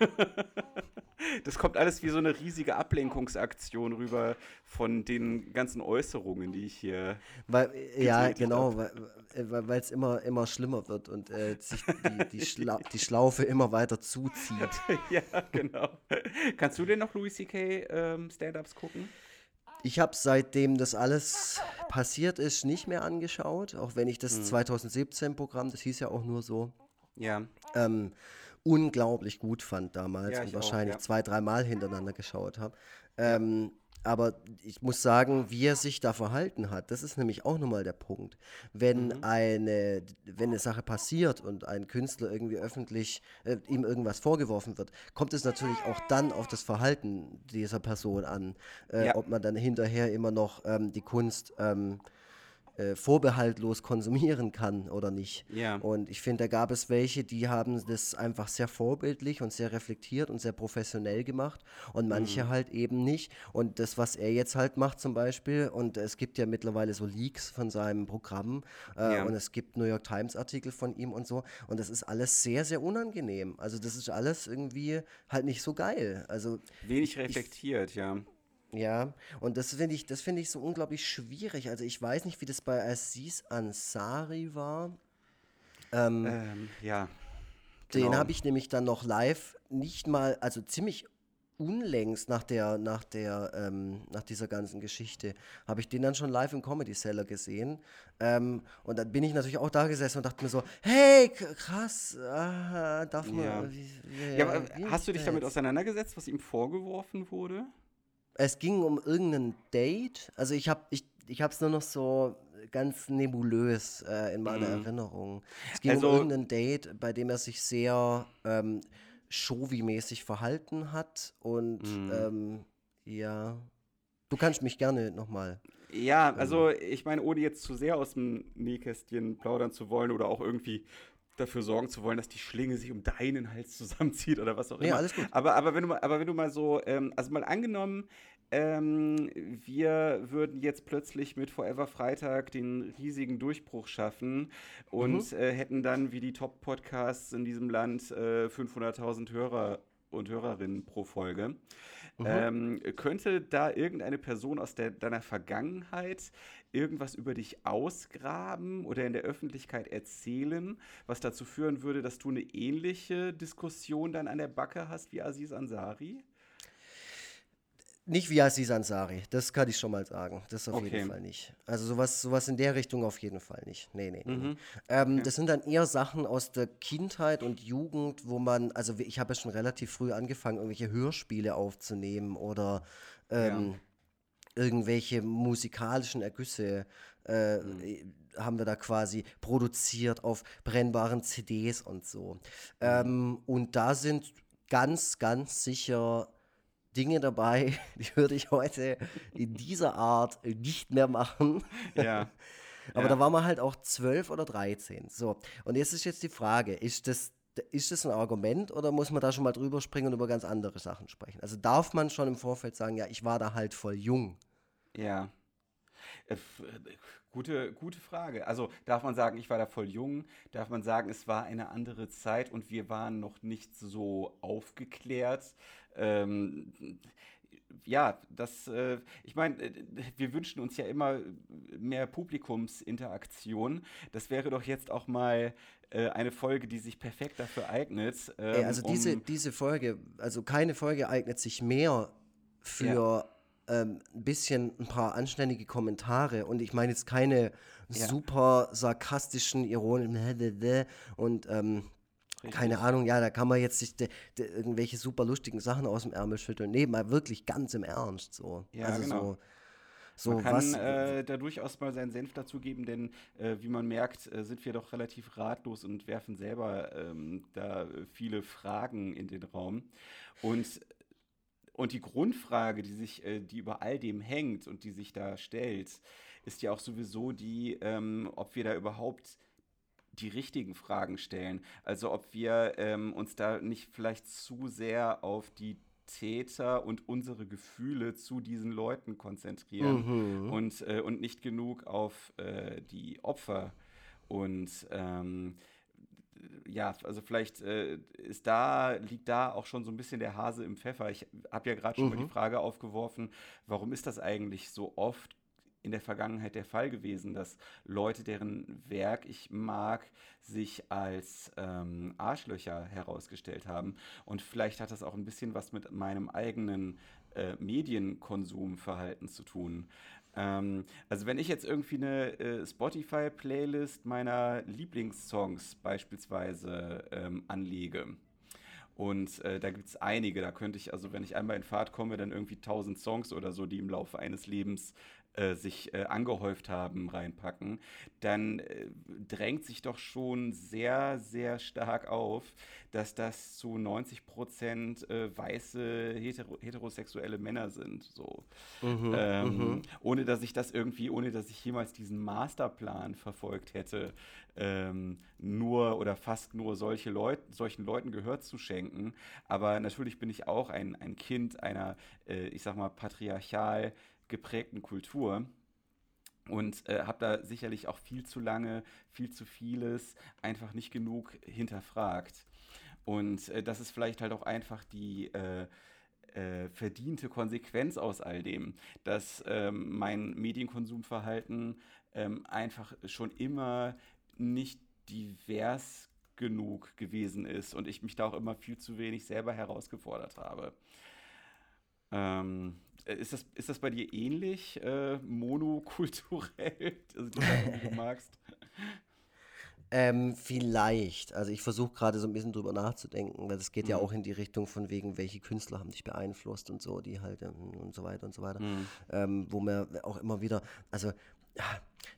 (laughs) das kommt alles wie so eine riesige Ablenkungsaktion rüber von den ganzen Äußerungen, die ich hier. Weil, äh, ja, genau, weil weil weil es immer, immer schlimmer wird und äh, sich die, die, Schla die Schlaufe immer weiter zuzieht. (laughs) ja, genau. Kannst du denn noch Louis C.K. Ähm, Stand-Ups gucken? Ich habe seitdem das alles passiert ist, nicht mehr angeschaut, auch wenn ich das 2017-Programm, das hieß ja auch nur so, Ja. ähm, unglaublich gut fand damals Ja, und ich auch, wahrscheinlich ja. zwei, dreimal hintereinander geschaut habe. Ähm, aber ich muss sagen, wie er sich da verhalten hat, das ist nämlich auch nochmal der Punkt. Wenn Mhm. eine, wenn eine Sache passiert und ein Künstler irgendwie öffentlich äh, ihm irgendwas vorgeworfen wird, kommt es natürlich auch dann auf das Verhalten dieser Person an, äh, Ja. ob man dann hinterher immer noch ähm, die Kunst ähm, äh, vorbehaltlos konsumieren kann oder nicht. Ja. Und ich finde, da gab es welche, die haben das einfach sehr vorbildlich und sehr reflektiert und sehr professionell gemacht und manche Mhm. halt eben nicht. Und das, was er jetzt halt macht zum Beispiel, und es gibt ja mittlerweile so Leaks von seinem Programm äh, Ja. und es gibt New York Times Artikel von ihm und so und das ist alles sehr, sehr unangenehm. Also das ist alles irgendwie halt nicht so geil. Also Wenig reflektiert, ja. Ja, und das finde ich, das finde ich so unglaublich schwierig. Also ich weiß nicht, wie das bei Aziz Ansari war. Ähm, Ähm, ja. den genau. habe ich nämlich dann noch live nicht mal, also ziemlich unlängst nach der, nach der, ähm, nach dieser ganzen Geschichte, habe ich den dann schon live im Comedy Cellar gesehen. Ähm, und dann bin ich natürlich auch da gesessen und dachte mir so, hey, krass, aha, darf man. Ja. Wie, wie, Ja, hast du dich damit auseinandergesetzt, was ihm vorgeworfen wurde? Es ging um irgendein Date. Also ich habe ich, ich es nur noch so ganz nebulös äh, in meiner Mhm. Erinnerung. Es ging Also- um irgendein Date, bei dem er sich sehr ähm, Showy-mäßig verhalten hat. Und Mhm. ähm, ja, du kannst mich gerne nochmal. Ja, also ich meine, ohne jetzt zu sehr aus dem Nähkästchen plaudern zu wollen oder auch irgendwie dafür sorgen zu wollen, dass die Schlinge sich um deinen Hals zusammenzieht oder was auch immer. alles gut. Aber, aber, wenn du mal, aber wenn du mal so, ähm, also mal angenommen, ähm, wir würden jetzt plötzlich mit Forever Freitag den riesigen Durchbruch schaffen und Mhm. äh, hätten dann wie die Top-Podcasts in diesem Land äh, 500.000 Hörer und Hörerinnen pro Folge. Mhm. Ähm, könnte da irgendeine Person aus der, deiner Vergangenheit irgendwas über dich ausgraben oder in der Öffentlichkeit erzählen, was dazu führen würde, dass du eine ähnliche Diskussion dann an der Backe hast wie Aziz Ansari? Nicht wie Aziz Ansari, das kann ich schon mal sagen. Das auf Okay. jeden Fall nicht. Also sowas, sowas in der Richtung auf jeden Fall nicht. Nee, nee. Mhm. nee. Ähm, Das sind dann eher Sachen aus der Kindheit und Jugend, wo man, also ich habe ja schon relativ früh angefangen, irgendwelche Hörspiele aufzunehmen oder ähm, irgendwelche musikalischen Ergüsse äh, haben wir da quasi produziert auf brennbaren CDs und so. Ähm, und da sind ganz, ganz sicher Dinge dabei, (laughs) die würde ich heute in dieser Art nicht mehr machen. Ja. (laughs) Aber Ja. da waren wir halt auch 12 oder 13. So, und jetzt ist jetzt die Frage, ist das, ist das ein Argument oder muss man da schon mal drüber springen und über ganz andere Sachen sprechen? Also darf man schon im Vorfeld sagen, ja, ich war da halt voll jung. Ja. Äh, äh, Gute, gute Frage. Also darf man sagen, ich war da voll jung? Darf man sagen, es war eine andere Zeit und wir waren noch nicht so aufgeklärt? Ähm, ja, das, äh, ich meine, äh, wir wünschen uns ja immer mehr Publikumsinteraktion. Das wäre doch jetzt auch mal äh, eine Folge, die sich perfekt dafür eignet. Ey, ähm, also diese, um- diese Folge, also keine Folge eignet sich mehr für ähm, ein bisschen ein paar anständige Kommentare und ich meine jetzt keine Ja. super sarkastischen, ironischen (laughs) und ähm. Keine Ahnung, ja, da kann man jetzt sich de, de, irgendwelche super lustigen Sachen aus dem Ärmel schütteln. Nee, mal wirklich ganz im Ernst so. Ja, also genau. so, so man kann was. äh, da durchaus mal seinen Senf dazugeben, denn äh, wie man merkt, äh, sind wir doch relativ ratlos und werfen selber ähm, da äh, viele Fragen in den Raum. Und, und die Grundfrage, die sich, äh, die über all dem hängt und die sich da stellt, ist ja auch sowieso die, ähm, ob wir da überhaupt die richtigen Fragen stellen. Also ob wir ähm, uns da nicht vielleicht zu sehr auf die Täter und unsere Gefühle zu diesen Leuten konzentrieren Mhm. und, äh, und nicht genug auf äh, die Opfer. Und ähm, ja, also vielleicht äh, ist da, liegt da auch schon so ein bisschen der Hase im Pfeffer. Ich habe ja gerade schon mal die Mhm. Frage aufgeworfen, warum ist das eigentlich so oft in der Vergangenheit der Fall gewesen, dass Leute, deren Werk ich mag, sich als ähm, Arschlöcher herausgestellt haben. Und vielleicht hat das auch ein bisschen was mit meinem eigenen äh, Medienkonsumverhalten zu tun. Ähm, also wenn ich jetzt irgendwie eine äh, Spotify-Playlist meiner Lieblingssongs beispielsweise ähm, anlege, und äh, da gibt es einige, da könnte ich, also wenn ich einmal in Fahrt komme, dann irgendwie 1000 Songs oder so, die im Laufe eines Lebens äh, sich äh, angehäuft haben, reinpacken, dann äh, drängt sich doch schon sehr, sehr stark auf, dass das zu 90 Prozent äh, weiße hetero heterosexuelle Männer sind. So. Mhm, Ähm, mhm. Ohne dass ich das irgendwie, ohne dass ich jemals diesen Masterplan verfolgt hätte, ähm, nur oder fast nur solche Leut solchen Leuten Gehör zu schenken. Aber natürlich bin ich auch ein, ein Kind einer, äh, ich sag mal, patriarchal geprägten Kultur. Und äh, habe da sicherlich auch viel zu lange, viel zu vieles einfach nicht genug hinterfragt. Und äh, das ist vielleicht halt auch einfach die äh, äh, verdiente Konsequenz aus all dem, dass ähm, mein Medienkonsumverhalten ähm, einfach schon immer nicht divers genug gewesen ist und ich mich da auch immer viel zu wenig selber herausgefordert habe. Ähm, äh, ist, das, ist das bei dir ähnlich, äh, monokulturell, also die Sachen, die du magst? Ähm, vielleicht. Also ich versuche gerade so ein bisschen drüber nachzudenken, weil es geht ja Mhm. auch in die Richtung von wegen, welche Künstler haben dich beeinflusst und so, die halt ähm, und so weiter und so weiter. Mhm. Ähm, wo mir auch immer wieder, also ja,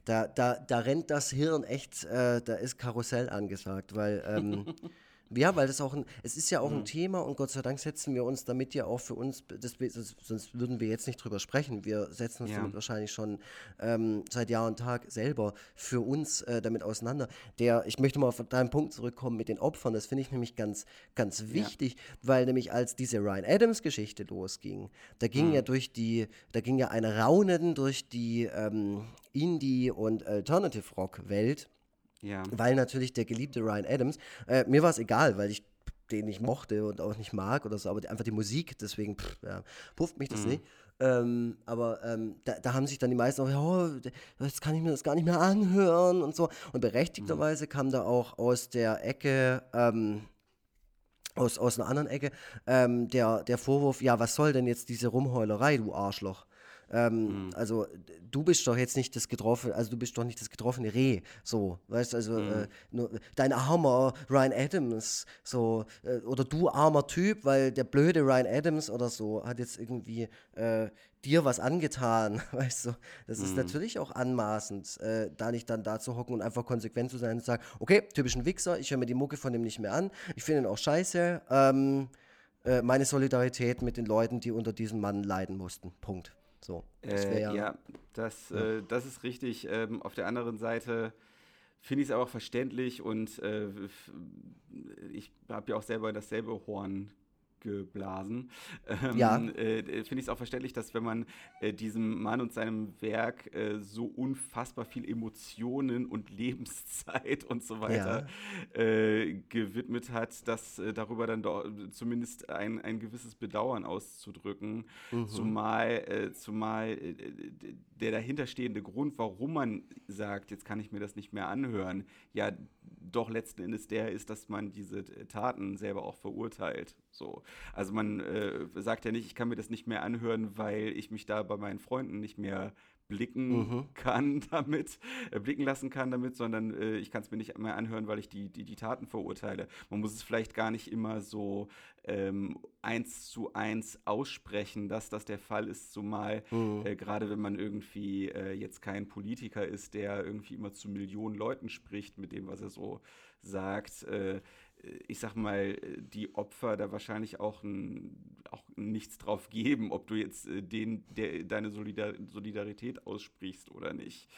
da, da, da rennt das Hirn echt, äh, da ist Karussell angesagt, weil ähm, (laughs) ja, weil das auch ein, es ist ja auch ein Thema und Gott sei Dank setzen wir uns damit ja auch für uns, das, sonst würden wir jetzt nicht drüber sprechen. Wir setzen uns Ja. damit wahrscheinlich schon ähm, seit Jahr und Tag selber für uns äh, damit auseinander. Der, ich möchte mal auf deinen Punkt zurückkommen mit den Opfern, das finde ich nämlich ganz, ganz wichtig, weil nämlich als diese Ryan Adams Geschichte losging, da ging ja durch die, da ging ja ein Raunen durch die ähm, Indie- und Alternative Rock Welt Ja. weil natürlich der geliebte Ryan Adams, äh, mir war es egal, weil ich den nicht mochte und auch nicht mag oder so, aber die, einfach die Musik, deswegen pff, ja, pufft mich das nicht. Ähm, aber ähm, da, da haben sich dann die meisten auch, oh, jetzt kann ich mir das gar nicht mehr anhören und so. Und berechtigterweise kam da auch aus der Ecke, ähm, aus, aus einer anderen Ecke, ähm, der, der Vorwurf, ja, was soll denn jetzt diese Rumheulerei, du Arschloch? Ähm, Also d- du bist doch jetzt nicht das getroffene, also du bist doch nicht das getroffene Reh, so, weißt also äh, nur, dein armer Ryan Adams, so äh, oder du armer Typ, weil der blöde Ryan Adams oder so hat jetzt irgendwie äh, dir was angetan, (laughs) weißt du, das ist natürlich auch anmaßend, äh, da nicht dann da zu hocken und einfach konsequent zu sein und zu sagen, okay, typischen Wichser, ich höre mir die Mucke von dem nicht mehr an, ich finde ihn auch scheiße, ähm, äh, meine Solidarität mit den Leuten, die unter diesem Mann leiden mussten, Punkt. So, das Äh, wär ja, das, Äh, das ist richtig. Ähm, auf der anderen Seite finde ich es aber auch verständlich und äh, ich habe ja auch selber dasselbe Horn geblasen. Ähm, Ja. Äh, finde ich es auch verständlich, dass wenn man äh, diesem Mann und seinem Werk äh, so unfassbar viel Emotionen und (laughs) Lebenszeit und so weiter äh, gewidmet hat, dass äh, darüber dann doch zumindest ein, ein gewisses Bedauern auszudrücken. Zumal, äh, zumal äh, d- der dahinterstehende Grund, warum man sagt, jetzt kann ich mir das nicht mehr anhören, ja doch letzten Endes der ist, dass man diese Taten selber auch verurteilt. So. Also man äh, sagt ja nicht, ich kann mir das nicht mehr anhören, weil ich mich da bei meinen Freunden nicht mehr blicken Mhm. kann (laughs) damit, äh, blicken lassen kann damit, sondern äh, ich kann es mir nicht mehr anhören, weil ich die, die, die Taten verurteile. Man muss es vielleicht gar nicht immer so ähm, eins zu eins aussprechen, dass das der Fall ist, zumal Mhm. äh, gerade wenn man irgendwie äh, jetzt kein Politiker ist, der irgendwie immer zu Millionen Leuten spricht mit dem, was er so sagt. Äh, ich sag mal, die Opfer da wahrscheinlich auch, ein, auch nichts drauf geben, ob du jetzt äh, den, der, deine Solidar Solidarität aussprichst oder nicht.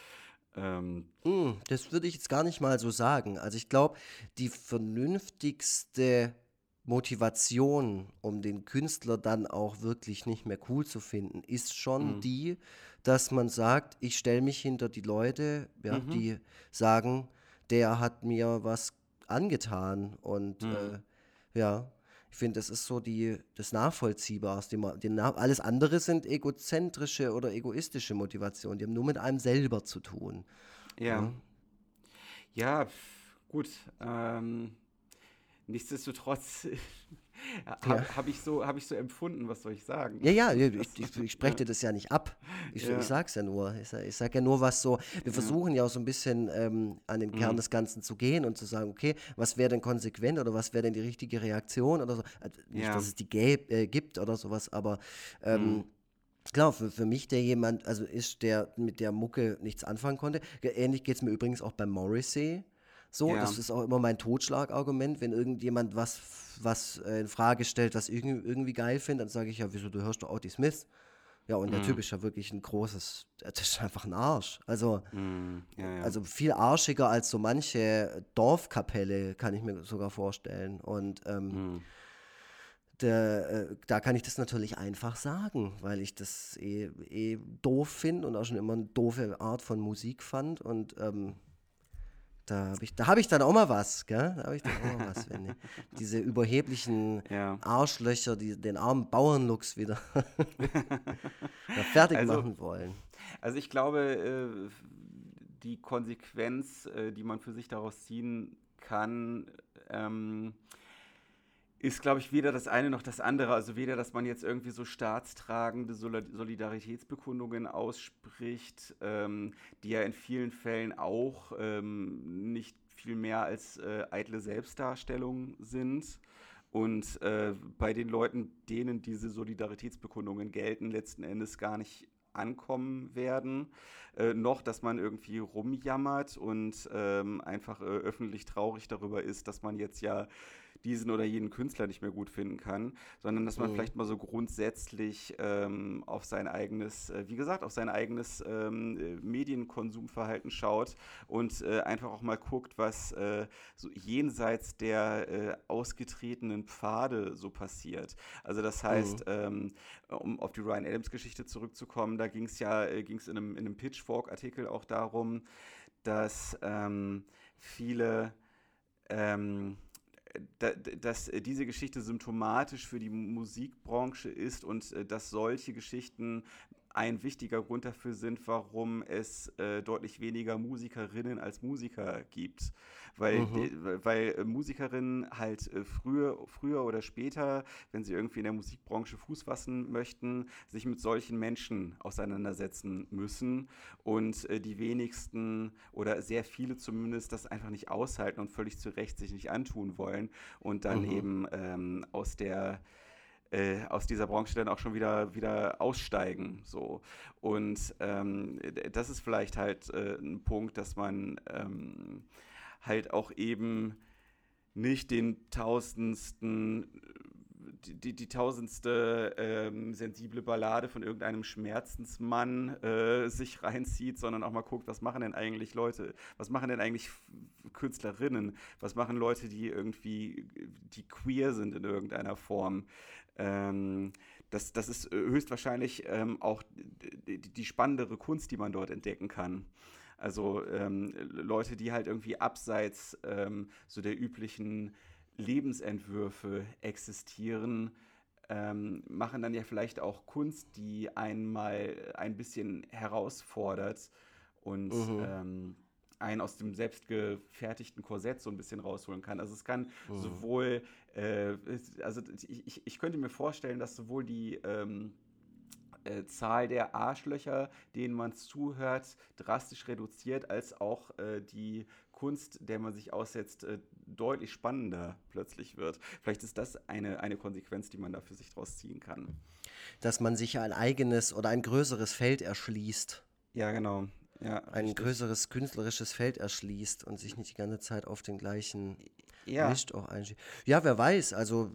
Ähm, Hm, das würde ich jetzt gar nicht mal so sagen. Also ich glaube, die vernünftigste Motivation, um den Künstler dann auch wirklich nicht mehr cool zu finden, ist schon Mhm. die, dass man sagt, ich stelle mich hinter die Leute, ja, Mhm. die sagen, der hat mir was angetan und Mhm. äh, ja, ich finde, das ist so die, das Nachvollziehbarste. Na- alles andere sind egozentrische oder egoistische Motivationen, die haben nur mit einem selber zu tun. ja. Ja. Ja, pf, gut. Ähm, nichtsdestotrotz (laughs) habe hab ich, so, hab ich so empfunden, was soll ich sagen? Ja, ja, ich, ich, ich spreche (laughs) dir das ja nicht ab. Ich, Ja. ich sag's ja nur. Ich, sag- ich sag ja nur, was so. Wir versuchen ja auch so ein bisschen ähm, an den Mhm. Kern des Ganzen zu gehen und zu sagen, okay, was wäre denn konsequent oder was wäre denn die richtige Reaktion oder so. Also nicht, Ja. dass es die gäb, äh, gibt oder sowas, aber ähm, Mhm. Klar, für, für mich, der jemand, also ist, der mit der Mucke nichts anfangen konnte. Ähnlich geht es mir übrigens auch beim Morrissey. So, Ja. das ist auch immer mein Totschlagargument, wenn irgendjemand was, was äh, in Frage stellt, was ich irgendwie, irgendwie geil finde, dann sage ich ja, wieso, du hörst doch Otis Smith. Ja, und Mhm. der Typ ist ja wirklich ein großes, das ist einfach ein Arsch. Also, Hm, ja, ja. also viel arschiger als so manche Dorfkapelle, kann ich mir sogar vorstellen. Und ähm, Hm. der, äh, da kann ich das natürlich einfach sagen, weil ich das eh, eh doof finde und auch schon immer eine doofe Art von Musik fand. Und ähm, da habe ich, da hab ich dann auch mal was, gell? Da habe ich dann auch mal was, wenn die, diese überheblichen (laughs) Ja. Arschlöcher, die den armen Bauernlux wieder (laughs) fertig Also- machen wollen. Also ich glaube, äh, die Konsequenz, äh, die man für sich daraus ziehen kann, ähm, ist, glaube ich, weder das eine noch das andere. Also weder, dass man jetzt irgendwie so staatstragende Soli- Solidaritätsbekundungen ausspricht, ähm, die ja in vielen Fällen auch ähm, nicht viel mehr als äh, eitle Selbstdarstellung sind. Und äh, bei den Leuten, denen diese Solidaritätsbekundungen gelten, letzten Endes gar nicht ankommen werden, äh, noch, dass man irgendwie rumjammert und ähm, einfach äh, öffentlich traurig darüber ist, dass man jetzt ja diesen oder jenen Künstler nicht mehr gut finden kann, sondern dass man Mhm. vielleicht mal so grundsätzlich ähm, auf sein eigenes, äh, wie gesagt, auf sein eigenes ähm, äh, Medienkonsumverhalten schaut und äh, einfach auch mal guckt, was äh, so jenseits der äh, ausgetretenen Pfade so passiert. Also das heißt, ähm, um auf die Ryan Adams Geschichte zurückzukommen, da ging es ja, äh, ging es in einem, in einem Pitchfork-Artikel auch darum, dass ähm, viele ähm, dass äh, diese Geschichte symptomatisch für die Musikbranche ist und äh, dass solche Geschichten ein wichtiger Grund dafür sind, warum es äh, deutlich weniger Musikerinnen als Musiker gibt. Weil, Mhm. de, weil äh, Musikerinnen halt äh, früher, früher oder später, wenn sie irgendwie in der Musikbranche Fuß fassen möchten, sich mit solchen Menschen auseinandersetzen müssen und äh, die wenigsten oder sehr viele zumindest das einfach nicht aushalten und völlig zu Recht sich nicht antun wollen und dann Mhm. eben ähm, aus der äh, aus dieser Branche dann auch schon wieder, wieder aussteigen. So. Und ähm, das ist vielleicht halt äh, ein Punkt, dass man ähm, halt auch eben nicht den tausendsten, die, die, tausendste ähm, sensible Ballade von irgendeinem Schmerzensmann äh, sich reinzieht, sondern auch mal guckt, was machen denn eigentlich Leute, was machen denn eigentlich Künstlerinnen, was machen Leute, die irgendwie, die queer sind in irgendeiner Form. Ähm, das, das ist äh, höchstwahrscheinlich ähm, auch die, die spannendere Kunst, die man dort entdecken kann. Also ähm, Leute, die halt irgendwie abseits ähm, so der üblichen Lebensentwürfe existieren, ähm, machen dann ja vielleicht auch Kunst, die einen mal ein bisschen herausfordert und Mhm. ähm, einen aus dem selbstgefertigten Korsett so ein bisschen rausholen kann. Also es kann sowohl, äh, also ich, ich- ich könnte mir vorstellen, dass sowohl die ähm, äh, Zahl der Arschlöcher, denen man zuhört, drastisch reduziert, als auch äh, die Kunst, der man sich aussetzt, äh, deutlich spannender plötzlich wird. Vielleicht ist das eine, eine Konsequenz, die man da für sich draus ziehen kann. Dass man sich ein eigenes oder ein größeres Feld erschließt. Ja, genau. Ja, Ein richtig. größeres künstlerisches Feld erschließt und sich nicht die ganze Zeit auf den gleichen Ja. Mist auch einschießt. Ja, wer weiß. Also,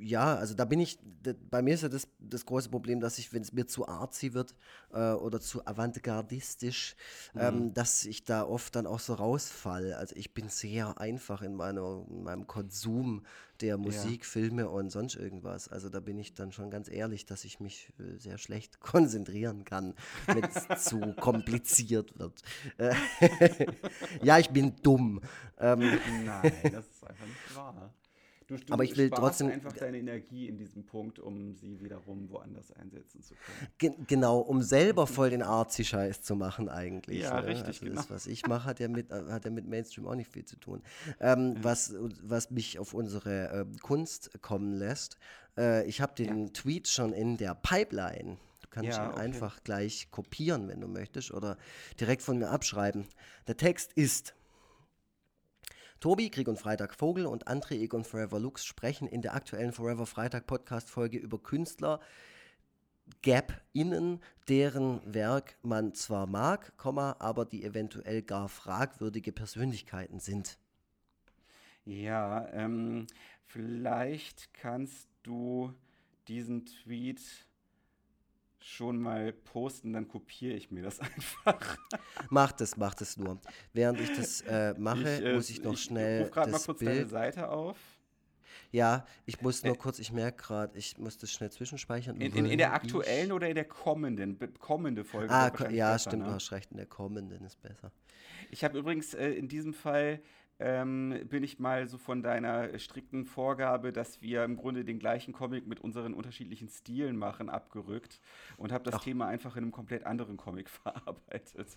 ja, also da bin ich, bei mir ist ja das, das große Problem, dass ich, wenn es mir zu artsy wird äh, oder zu avantgardistisch, Mhm. ähm, dass ich da oft dann auch so rausfall. Also ich bin sehr einfach in, meiner, in meinem Konsum der Musik, Filme und sonst irgendwas. Also da bin ich dann schon ganz ehrlich, dass ich mich äh, sehr schlecht (laughs) konzentrieren kann, wenn es (laughs) zu kompliziert wird. Äh, (laughs) ja, ich bin dumm. Ähm, Nein, das ist einfach nicht wahr. Du, du Aber ich will trotzdem- einfach deine Energie in diesem Punkt, um sie wiederum woanders einsetzen zu können. Ge genau, um selber (laughs) voll den Arzi-Scheiß zu machen eigentlich. Ja, ne? richtig, also genau. Das, was ich mache, hat ja mit, (laughs) hat ja mit Mainstream auch nicht viel zu tun. Ähm, was, was mich auf unsere äh, Kunst kommen lässt, äh, ich habe den Tweet schon in der Pipeline. Du kannst Ja, ihn okay. einfach gleich kopieren, wenn du möchtest, oder direkt von mir abschreiben. Der Text ist... Tobi, Krieg und Freitag Vogel und André Egon Forever Lux sprechen in der aktuellen Forever Freitag Podcast Folge über Künstler, Gap-Innen, deren Werk man zwar mag, aber die eventuell gar fragwürdige Persönlichkeiten sind. Ja, ähm, vielleicht kannst du diesen Tweet schon mal posten, dann kopiere ich mir das (laughs) einfach. Macht es, macht es nur. Während ich das äh, mache, äh, muss ich noch schnell ruf gerade mal kurz deine Bild. Seite auf. Ja, ich muss nur kurz, ich merke gerade, ich muss das schnell zwischenspeichern. In, in, in der aktuellen ich- oder in der kommenden, kommende Folge? Ah, ko- ja, besser, stimmt, ne? du hast recht, in der kommenden ist besser. Ich habe übrigens äh, in diesem Fall ähm, bin ich mal so von deiner strikten Vorgabe, dass wir im Grunde den gleichen Comic mit unseren unterschiedlichen Stilen machen, abgerückt und habe das Ach. Thema einfach in einem komplett anderen Comic (laughs) verarbeitet.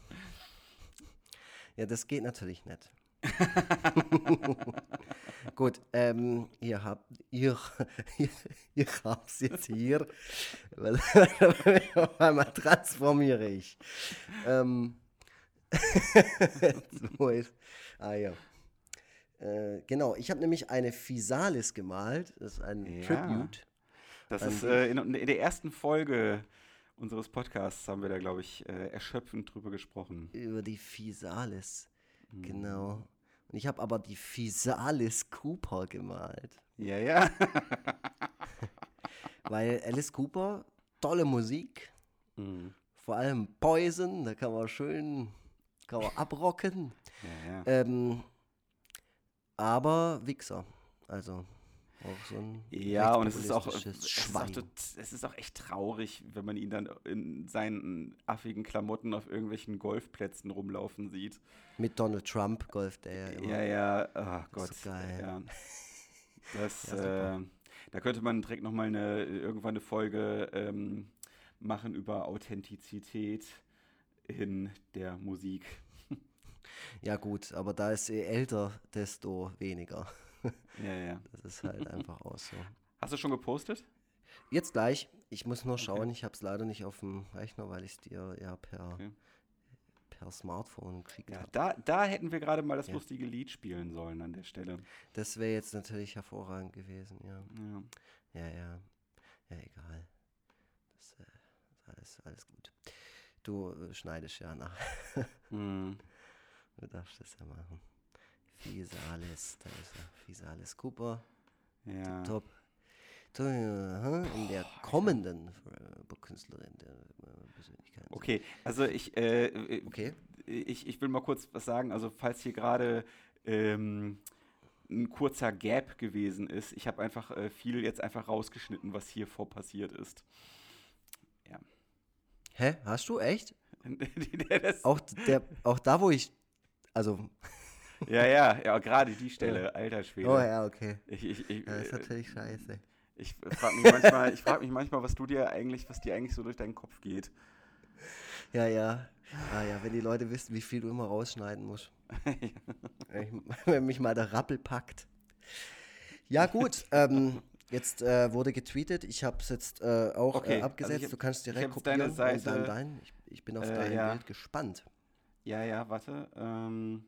Ja, das geht natürlich nicht. (laughs) Gut, ähm, ihr habt, ihr, (laughs) ihr, ihr habt's jetzt hier. Weil- Auf einmal transformiere ich. Ähm, ah ja. Äh, genau, ich habe nämlich eine Physalis gemalt. Das ist ein Ja. Tribute. Das ist äh, in, in der ersten Folge unseres Podcasts haben wir da, glaube ich, äh, erschöpfend drüber gesprochen. über die Physalis. Mhm. Genau. Und ich habe aber die Physalis Cooper gemalt. Ja, ja. (laughs) Weil Alice Cooper, tolle Musik, Mhm. vor allem Poison, da kann man schön, kann man abrocken. ja, ja. Ähm, aber Wichser, also auch so ein Ja, und es ist auch, es ist, auch, es ist auch echt traurig, wenn man ihn dann in seinen affigen Klamotten auf irgendwelchen Golfplätzen rumlaufen sieht. Mit Donald Trump golft er ja immer. Ja, ja, oh Gott. so geil. Ja. Das, (laughs) Ja, äh, da könnte man direkt nochmal eine, irgendwann eine Folge ähm, machen über Authentizität in der Musik. Ja gut, aber da ist je älter, desto weniger. (laughs) Ja, ja. Das ist halt (laughs) einfach auch so. Hast du schon gepostet? Jetzt gleich, ich muss nur schauen, ich habe es leider nicht auf dem Rechner, weil ich es dir ja per, Okay. per Smartphone geschickt Ja, habe. da, da hätten wir gerade mal das Ja. lustige Lied spielen sollen an der Stelle. Das wäre jetzt natürlich hervorragend gewesen, ja. Ja. Ja, ja. Ja, egal. Das äh, ist alles, alles gut. Du äh, schneidest ja nach. (laughs) Mhm. Du darfst das ja machen. Physalis, da ist er. Physalis Cooper, ja. top. In der kommenden äh, Künstlerin der äh, Persönlichkeit. Okay, also ich, äh, äh, Okay. ich, ich will mal kurz was sagen. Also falls hier gerade ähm, ein kurzer Gap gewesen ist, ich habe einfach äh, viel jetzt einfach rausgeschnitten, was hier vor passiert ist. Hä? Hast du echt? (laughs) Auch, der, auch da, wo ich. Also. (laughs) ja, ja, ja, gerade die Stelle, alter Schwede. Oh ja, okay. Ich, ich, ich, Ja, das ist äh, natürlich scheiße. ich frage mich, manchmal- ich frag mich manchmal, was du dir eigentlich, was dir eigentlich so durch deinen Kopf geht. Ja, ja. Ah ja, wenn die Leute wissen, wie viel du immer rausschneiden musst. (laughs) Wenn ich- Wenn mich mal der Rappel packt. Ja, gut. ähm, Jetzt äh, wurde getweetet, ich habe es jetzt äh, auch Okay, äh, also abgesetzt, ich hab- du kannst direkt deine kopieren und Seite- dann dein. Ich, ich bin auf Äh, dein ja. Bild gespannt. Ja, ja, warte. Ähm,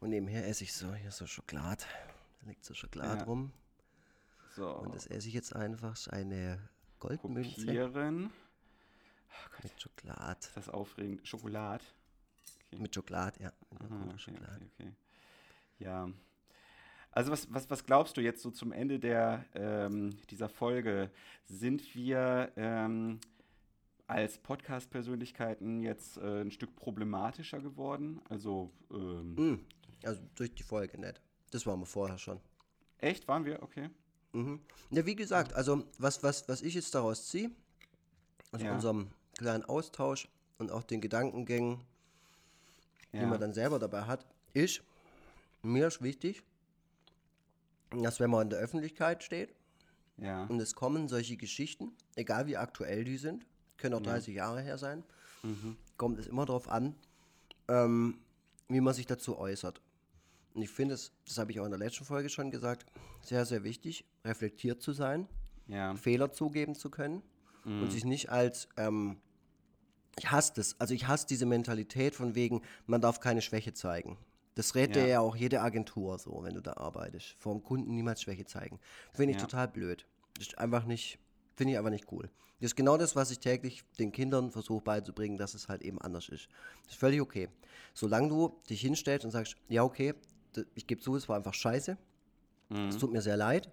Und nebenher esse ich so, hier so Schokolade. Da liegt so Schokolade Ja. rum. so, Und das esse ich jetzt einfach. Eine Goldmünze kopieren. mit Schokolade. Ist das aufregend? Schokolade. Mit Schokolade, ja. Mit Aha, okay, Schokolade. okay, okay. Ja. Also was, was, was glaubst du jetzt so zum Ende der, ähm, dieser Folge? Sind wir ähm, als Podcast-Persönlichkeiten jetzt äh, ein Stück problematischer geworden? Also ähm, Mm, Also durch die Folge nicht. Das waren wir vorher schon. echt, waren wir? Okay. Mhm. Ja, wie gesagt, also was, was, was ich jetzt daraus ziehe, aus Ja. unserem kleinen Austausch und auch den Gedankengängen, die Ja. man dann selber dabei hat, ist, mir ist wichtig, dass wenn man in der Öffentlichkeit steht Ja. und es kommen solche Geschichten, egal wie aktuell die sind, können auch 30 Jahre her sein, Mhm. kommt es immer darauf an, ähm, wie man sich dazu äußert. Und ich finde es, das habe ich auch in der letzten Folge schon gesagt, sehr, sehr wichtig, reflektiert zu sein, Ja. Fehler zugeben zu können Mhm. und sich nicht als, ähm, ich hasse das, also ich hasse diese Mentalität von wegen, man darf keine Schwäche zeigen. Das rät dir Ja. ja auch jede Agentur so, wenn du da arbeitest. Vor dem Kunden niemals Schwäche zeigen. Finde ich Ja. total blöd. Ist einfach nicht, finde ich einfach nicht cool. Das ist genau das, was ich täglich den Kindern versuche beizubringen, dass es halt eben anders ist. Das ist völlig okay. Solange du dich hinstellst und sagst, ja okay, ich gebe zu, es war einfach scheiße. Mhm. Es tut mir sehr leid.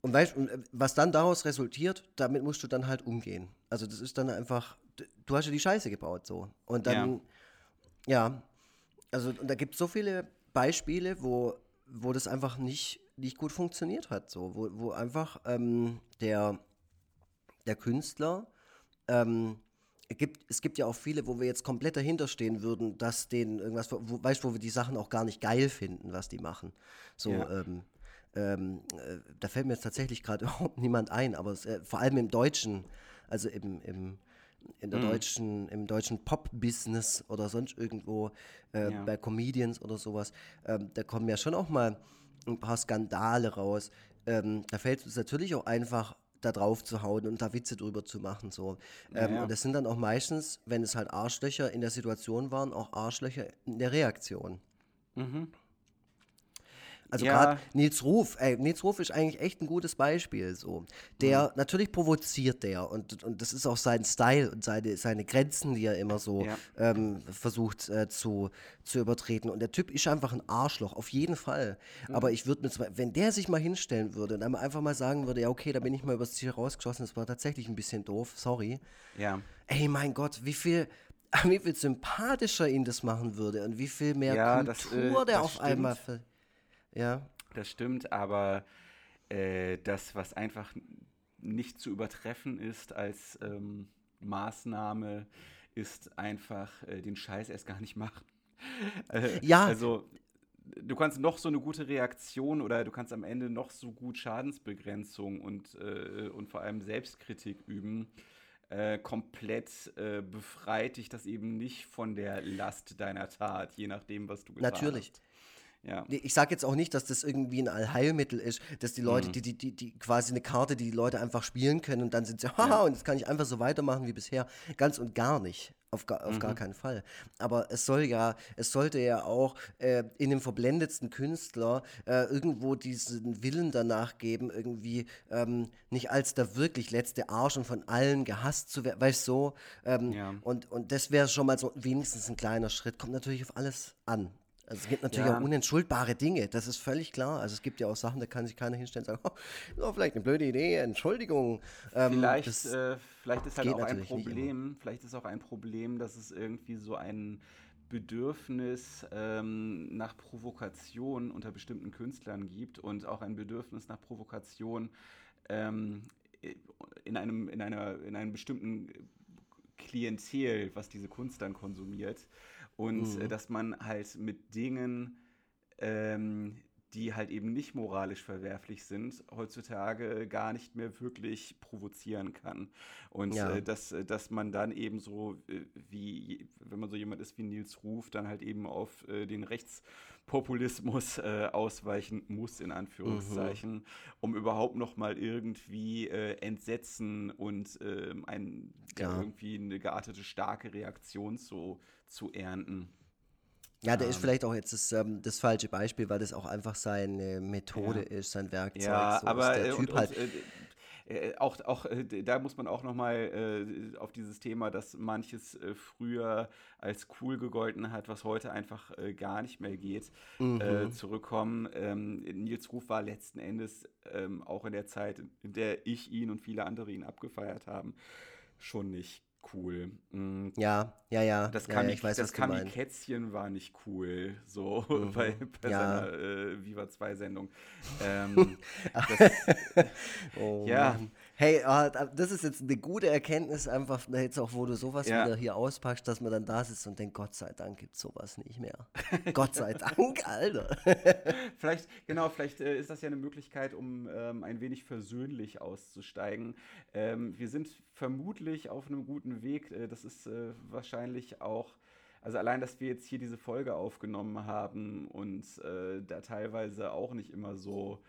Und weißt äh, was dann daraus resultiert, damit musst du dann halt umgehen. Also das ist dann einfach, du hast ja die Scheiße gebaut so. Und dann, ja, also und da gibt es so viele Beispiele, wo, wo das einfach nicht, nicht gut funktioniert hat. So, wo, wo einfach ähm, der, der Künstler, ähm, es gibt, es gibt ja auch viele, wo wir jetzt komplett dahinter stehen würden, dass denen irgendwas, wo, weißt du, wo wir die Sachen auch gar nicht geil finden, was die machen. So, Ja. ähm, ähm, äh, da fällt mir jetzt tatsächlich gerade (laughs) überhaupt niemand ein, aber es, äh, vor allem im Deutschen, also im, im, in der deutschen, im deutschen Pop-Business oder sonst irgendwo, äh, Ja. bei Comedians oder sowas, ähm, da kommen ja schon auch mal ein paar Skandale raus. Ähm, da fällt es natürlich auch einfach, da drauf zu hauen und da Witze drüber zu machen. So. Ähm, ja. Und das sind dann auch meistens, wenn es halt Arschlöcher in der Situation waren, auch Arschlöcher in der Reaktion. Also Ja. gerade Nils Ruf, ey, Nils Ruf ist eigentlich echt ein gutes Beispiel. So. Der, natürlich provoziert der und, und das ist auch sein Style und seine, seine Grenzen, die er immer so Ja. ähm, versucht äh, zu, zu übertreten. Und der Typ ist einfach ein Arschloch, auf jeden Fall. Aber ich würde mir, zwar- wenn der sich mal hinstellen würde und einmal einfach mal sagen würde, ja okay, da bin ich mal übers Ziel rausgeschossen, das war tatsächlich ein bisschen doof, sorry. Ja. Ey, mein Gott, wie viel, (laughs) wie viel sympathischer ihn das machen würde und wie viel mehr Ja, das, Kultur äh, der das auf einmal. stimmt. Für, ja, Das stimmt, aber äh, das, was einfach nicht zu übertreffen ist als ähm, Maßnahme, ist einfach äh, den Scheiß erst gar nicht machen. (laughs) Äh, Ja. Also, du kannst noch so eine gute Reaktion oder du kannst am Ende noch so gut Schadensbegrenzung und, äh, und vor allem Selbstkritik üben. Äh, komplett äh, befreit dich das eben nicht von der Last deiner Tat, je nachdem, was du getan Natürlich. hast. Ja. Ich sage jetzt auch nicht, dass das irgendwie ein Allheilmittel ist, dass die Mhm. Leute, die, die, die, die quasi eine Karte, die die Leute einfach spielen können und dann sind sie, haha, und jetzt kann ich einfach so weitermachen wie bisher. Ganz und gar nicht. Auf, gar, auf Mhm. gar keinen Fall. Aber es soll ja, es sollte ja auch äh, in dem verblendetsten Künstler äh, irgendwo diesen Willen danach geben, irgendwie ähm, nicht als der wirklich letzte Arsch und von allen gehasst zu werden, weißt du, so. Ähm, Ja. und, und das wäre schon mal so wenigstens ein kleiner Schritt. Kommt natürlich auf alles an. Also es gibt natürlich Ja. auch unentschuldbare Dinge, das ist völlig klar. Also es gibt ja auch Sachen, da kann sich keiner hinstellen und sagen, (laughs) oh, vielleicht eine blöde Idee, Entschuldigung. Ähm, Vielleicht, das, äh, vielleicht ist halt auch ein Problem, vielleicht ist auch ein Problem, dass es irgendwie so ein Bedürfnis ähm, nach Provokation unter bestimmten Künstlern gibt und auch ein Bedürfnis nach Provokation ähm, in, einem, in, einer, in einem bestimmten Klientel, was diese Kunst dann konsumiert. Und Mhm. äh, dass man halt mit Dingen, ähm, die halt eben nicht moralisch verwerflich sind, heutzutage gar nicht mehr wirklich provozieren kann. Und Ja. äh, dass, äh, dass man dann eben so, äh, wie, wenn man so jemand ist wie Nils Ruf, dann halt eben auf äh, den Rechtspopulismus äh, ausweichen muss, in Anführungszeichen, um überhaupt noch mal irgendwie äh, Entsetzen und ähm, ein, Ja. irgendwie eine geartete starke Reaktion zu, zu ernten. Ja, der ist Ähm. vielleicht auch jetzt das, ähm, das falsche Beispiel, weil das auch einfach seine Methode Ja. ist, sein Werkzeug. Ja, so aber ist äh, der Typ und, halt. und, äh, äh, auch, auch äh, da muss man auch noch mal äh, auf dieses Thema, dass manches äh, früher als cool gegolten hat, was heute einfach gar nicht mehr geht, Mhm. zurückkommen. Ähm, Nils Ruf war letzten Endes ähm, auch in der Zeit, in der ich ihn und viele andere ihn abgefeiert haben, schon nicht cool. Mm, ja, ja, ja. das Kami, ja, ich weiß, das meinst. Kätzchen war nicht cool, so (laughs) Mhm. bei, bei Ja. seiner äh, Viva 2 Sendung. Ähm, (laughs) das, Oh, (laughs) Ja. Mann. Hey, da- das ist jetzt eine gute Erkenntnis, einfach jetzt auch, wo du sowas Ja. wieder hier auspackst, dass man dann da sitzt und denkt, Gott sei Dank gibt es sowas nicht mehr. Gott sei (laughs) Dank, Alter. (laughs) vielleicht, genau, vielleicht äh, ist das ja eine Möglichkeit, um ähm, ein wenig versöhnlich auszusteigen. Ähm, wir sind vermutlich auf einem guten Weg. Äh, das ist äh, wahrscheinlich auch, also allein, dass wir jetzt hier diese Folge aufgenommen haben und äh, da teilweise auch nicht immer so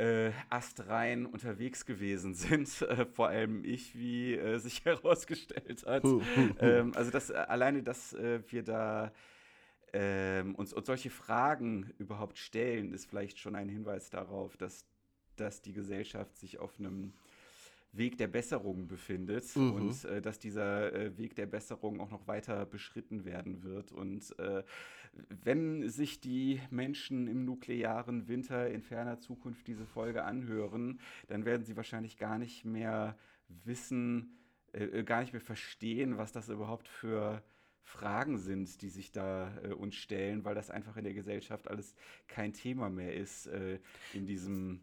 äh, astrein unterwegs gewesen (laughs) sind, äh, vor allem ich, wie äh, sich (laughs) herausgestellt hat. ähm, also das, äh, alleine, dass äh, wir da ähm, uns, uns solche Fragen überhaupt stellen, ist vielleicht schon ein Hinweis darauf, dass, dass die Gesellschaft sich auf einem Weg der Besserung befindet Mhm. und äh, dass dieser äh, Weg der Besserung auch noch weiter beschritten werden wird. Und äh, wenn sich die Menschen im nuklearen Winter in ferner Zukunft diese Folge anhören, dann werden sie wahrscheinlich gar nicht mehr wissen, äh, gar nicht mehr verstehen, was das überhaupt für Fragen sind, die sich da äh, uns stellen, weil das einfach in der Gesellschaft alles kein Thema mehr ist, äh, in diesem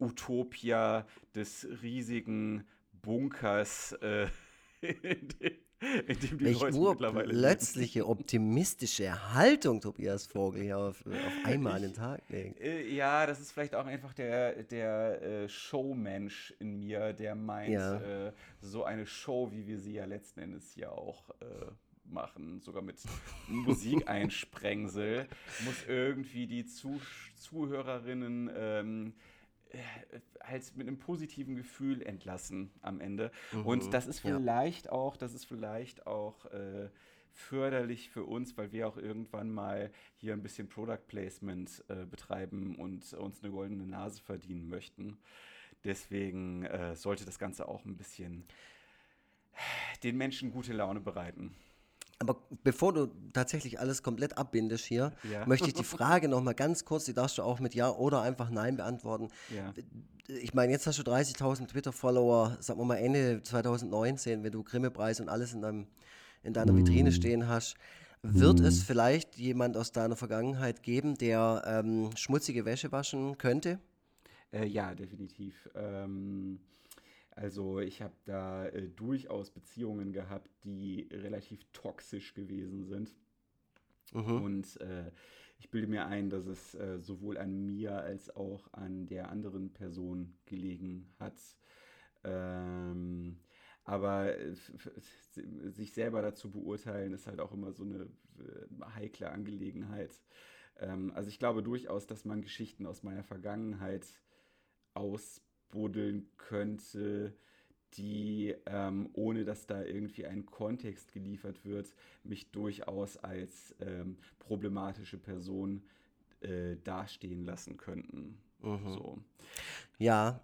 Utopia des riesigen Bunkers, äh, (laughs) in, dem, (laughs) in dem die Welch Leute mittlerweile urplötzliche, optimistische Haltung Tobias Vogel hier auf, auf (laughs) einmal an den Tag legt. Äh, Ja, das ist vielleicht auch einfach der, der äh, Showmensch in mir, der meint, Ja. äh, so eine Show, wie wir sie ja letzten Endes hier auch äh, machen, sogar mit (laughs) Musikeinsprengsel, muss irgendwie die Zuh Zuhörerinnen ähm, äh, halt mit einem positiven Gefühl entlassen am Ende. Und das ist ja. vielleicht auch, das ist vielleicht auch äh, förderlich für uns, weil wir auch irgendwann mal hier ein bisschen Product Placement äh, betreiben und uns eine goldene Nase verdienen möchten. Deswegen äh, sollte das Ganze auch ein bisschen den Menschen gute Laune bereiten. Aber bevor du tatsächlich alles komplett abbindest hier, Ja. möchte ich die (laughs) Frage noch mal ganz kurz, die darfst du auch mit Ja oder einfach Nein beantworten. Ja. Ich meine, jetzt hast du 30.000 Twitter-Follower, sagen wir mal Ende 2019, wenn du Grimme-Preis und alles in, deinem, in deiner Vitrine stehen hast. Wird es vielleicht jemand aus deiner Vergangenheit geben, der ähm, schmutzige Wäsche waschen könnte? Äh, ja, definitiv. Ähm, also ich habe da äh, durchaus Beziehungen gehabt, die relativ toxisch gewesen sind. Und äh, ich bilde mir ein, dass es äh, sowohl an mir als auch an der anderen Person gelegen hat. Ähm, aber äh, sich selber dazu beurteilen, ist halt auch immer so eine äh, heikle Angelegenheit. Ähm, also ich glaube durchaus, dass man Geschichten aus meiner Vergangenheit ausbuddeln könnte, die, ähm, ohne dass da irgendwie ein Kontext geliefert wird, mich durchaus als ähm, problematische Person äh, dastehen lassen könnten. So. Ja.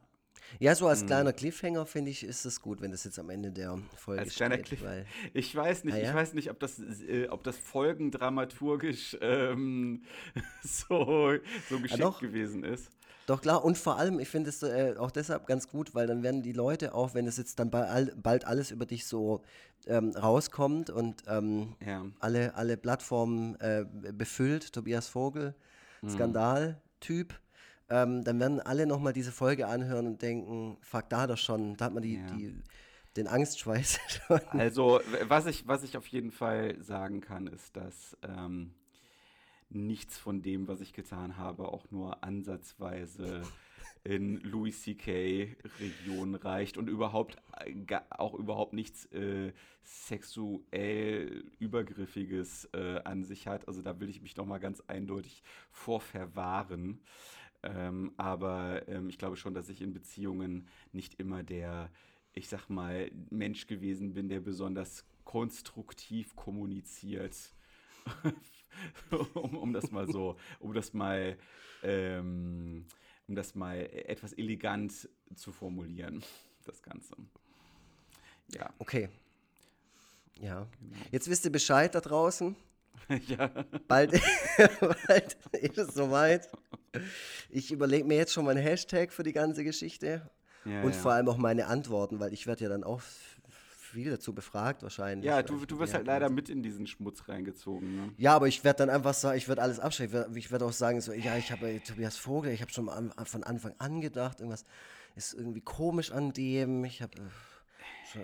Ja, so als Hm. kleiner Cliffhanger finde ich, ist es gut, wenn das jetzt am Ende der Folge Als kleiner steht, weil (laughs) Ich weiß nicht, Ah, ja? ich weiß nicht, ob das, äh, ob das folgendramaturgisch ähm, (laughs) so, so geschickt doch. gewesen ist. Doch klar, und vor allem, ich finde es äh, auch deshalb ganz gut, weil dann werden die Leute auch, wenn es jetzt dann bei all, bald alles über dich so ähm, rauskommt und ähm, Ja. alle, alle Plattformen äh, befüllt, Tobias Vogel, Skandal-Typ, ähm, dann werden alle nochmal diese Folge anhören und denken, fuck, da hat er schon, da hat man die, Ja. die, den Angstschweiß (laughs) schon. Also, was ich, was ich auf jeden Fall sagen kann, ist, dass ähm, nichts von dem, was ich getan habe, auch nur ansatzweise in Louis C.K. Regionen reicht und überhaupt äh, auch überhaupt nichts äh, sexuell übergriffiges äh, an sich hat. Also da will ich mich noch mal ganz eindeutig vor verwahren. Ähm, aber ähm, ich glaube schon, dass ich in Beziehungen nicht immer der, ich sag mal, Mensch gewesen bin, der besonders konstruktiv kommuniziert. (laughs) um, um das mal so, um das mal, ähm, um das mal etwas elegant zu formulieren, das Ganze. Ja, Okay. Ja. Jetzt wisst ihr Bescheid da draußen. (laughs) ja. Bald, (laughs) bald ist es soweit. Ich überlege mir jetzt schon mal einen Hashtag für die ganze Geschichte. Ja, und ja. vor allem auch meine Antworten, weil ich werde ja dann auch viel dazu befragt wahrscheinlich. Ja, du, du wirst die halt leider mit in diesen Schmutz reingezogen. Ne? Ja, aber ich werde dann einfach sagen, ich werde alles abschreiben. Ich werde- auch sagen, so, ja, ich habe äh, Tobias Vogel, ich habe schon von Anfang an gedacht, irgendwas ist irgendwie komisch an dem. Ich habe schon-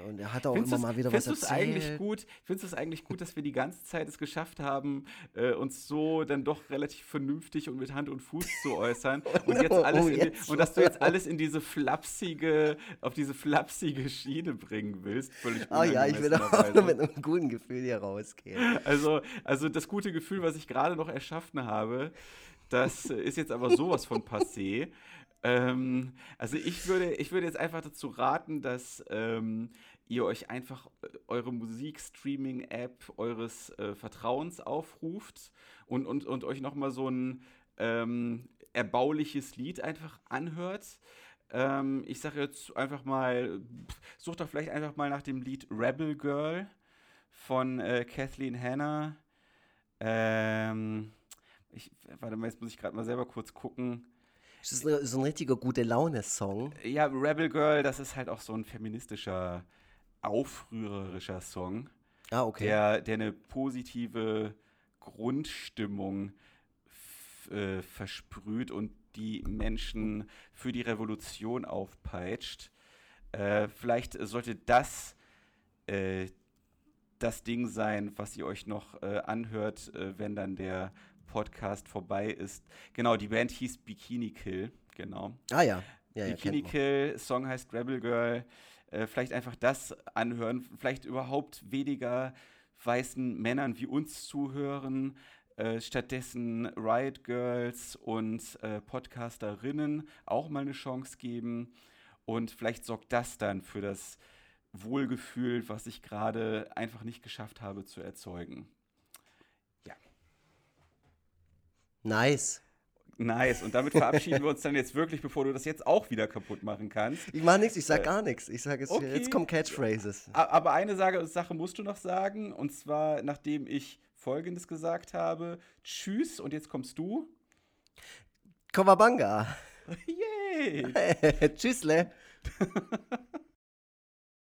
und er hat auch Findest immer mal wieder was erzählt. eigentlich gut? Findest du es eigentlich gut, dass wir die ganze Zeit es geschafft haben, äh, uns so dann doch relativ vernünftig und mit Hand und Fuß zu (laughs) äußern und jetzt Oh, alles oh, jetzt die, und dass du jetzt alles in diese flapsige, auf diese flapsige Schiene bringen willst, völlig Ah ja, ich will auch nur mit einem guten Gefühl hier rausgehen. (laughs) Also, also das gute Gefühl, was ich gerade noch erschaffen habe, das äh, ist jetzt aber sowas von passé. Ähm, also ich würde, ich würde jetzt einfach dazu raten, dass ähm, ihr euch einfach äh, eure Musikstreaming-App eures äh, Vertrauens aufruft und, und, und euch nochmal so ein ähm, erbauliches Lied einfach anhört. Ähm, ich sage jetzt einfach mal, sucht doch vielleicht einfach mal nach dem Lied Rebel Girl von äh, Kathleen Hanna. Ähm, ich, warte mal, jetzt muss ich gerade mal selber kurz gucken. Das ist eine- so ein richtiger gute Laune-Song. Ja, Rebel Girl, das ist halt auch so ein feministischer, aufrührerischer Song, Ah, okay. der, der eine positive Grundstimmung äh, versprüht und die Menschen für die Revolution aufpeitscht. Äh, vielleicht sollte das äh, das Ding sein, was ihr euch noch äh, anhört, äh, wenn dann der Podcast vorbei ist. Genau, die Band hieß Bikini Kill, genau. Ah ja. ja, ja Bikini man. Kill, Song heißt Rebel Girl. Äh, vielleicht einfach das anhören, vielleicht überhaupt weniger weißen Männern wie uns zuhören, äh, stattdessen Riot Girls und äh, Podcasterinnen auch mal eine Chance geben. Und vielleicht sorgt das dann für das Wohlgefühl, was ich gerade einfach nicht geschafft habe zu erzeugen. Nice. Nice. Und damit verabschieden wir uns dann jetzt wirklich, bevor du das jetzt auch wieder kaputt machen kannst. Ich mach nichts, ich sag gar nichts. Ich sag jetzt, okay. jetzt kommen Catchphrases. Aber eine Sache, Sache musst du noch sagen, und zwar nachdem ich Folgendes gesagt habe. Tschüss, und jetzt kommst du. Kowabanga. (laughs) Yay! (laughs) Tschüssle. (laughs)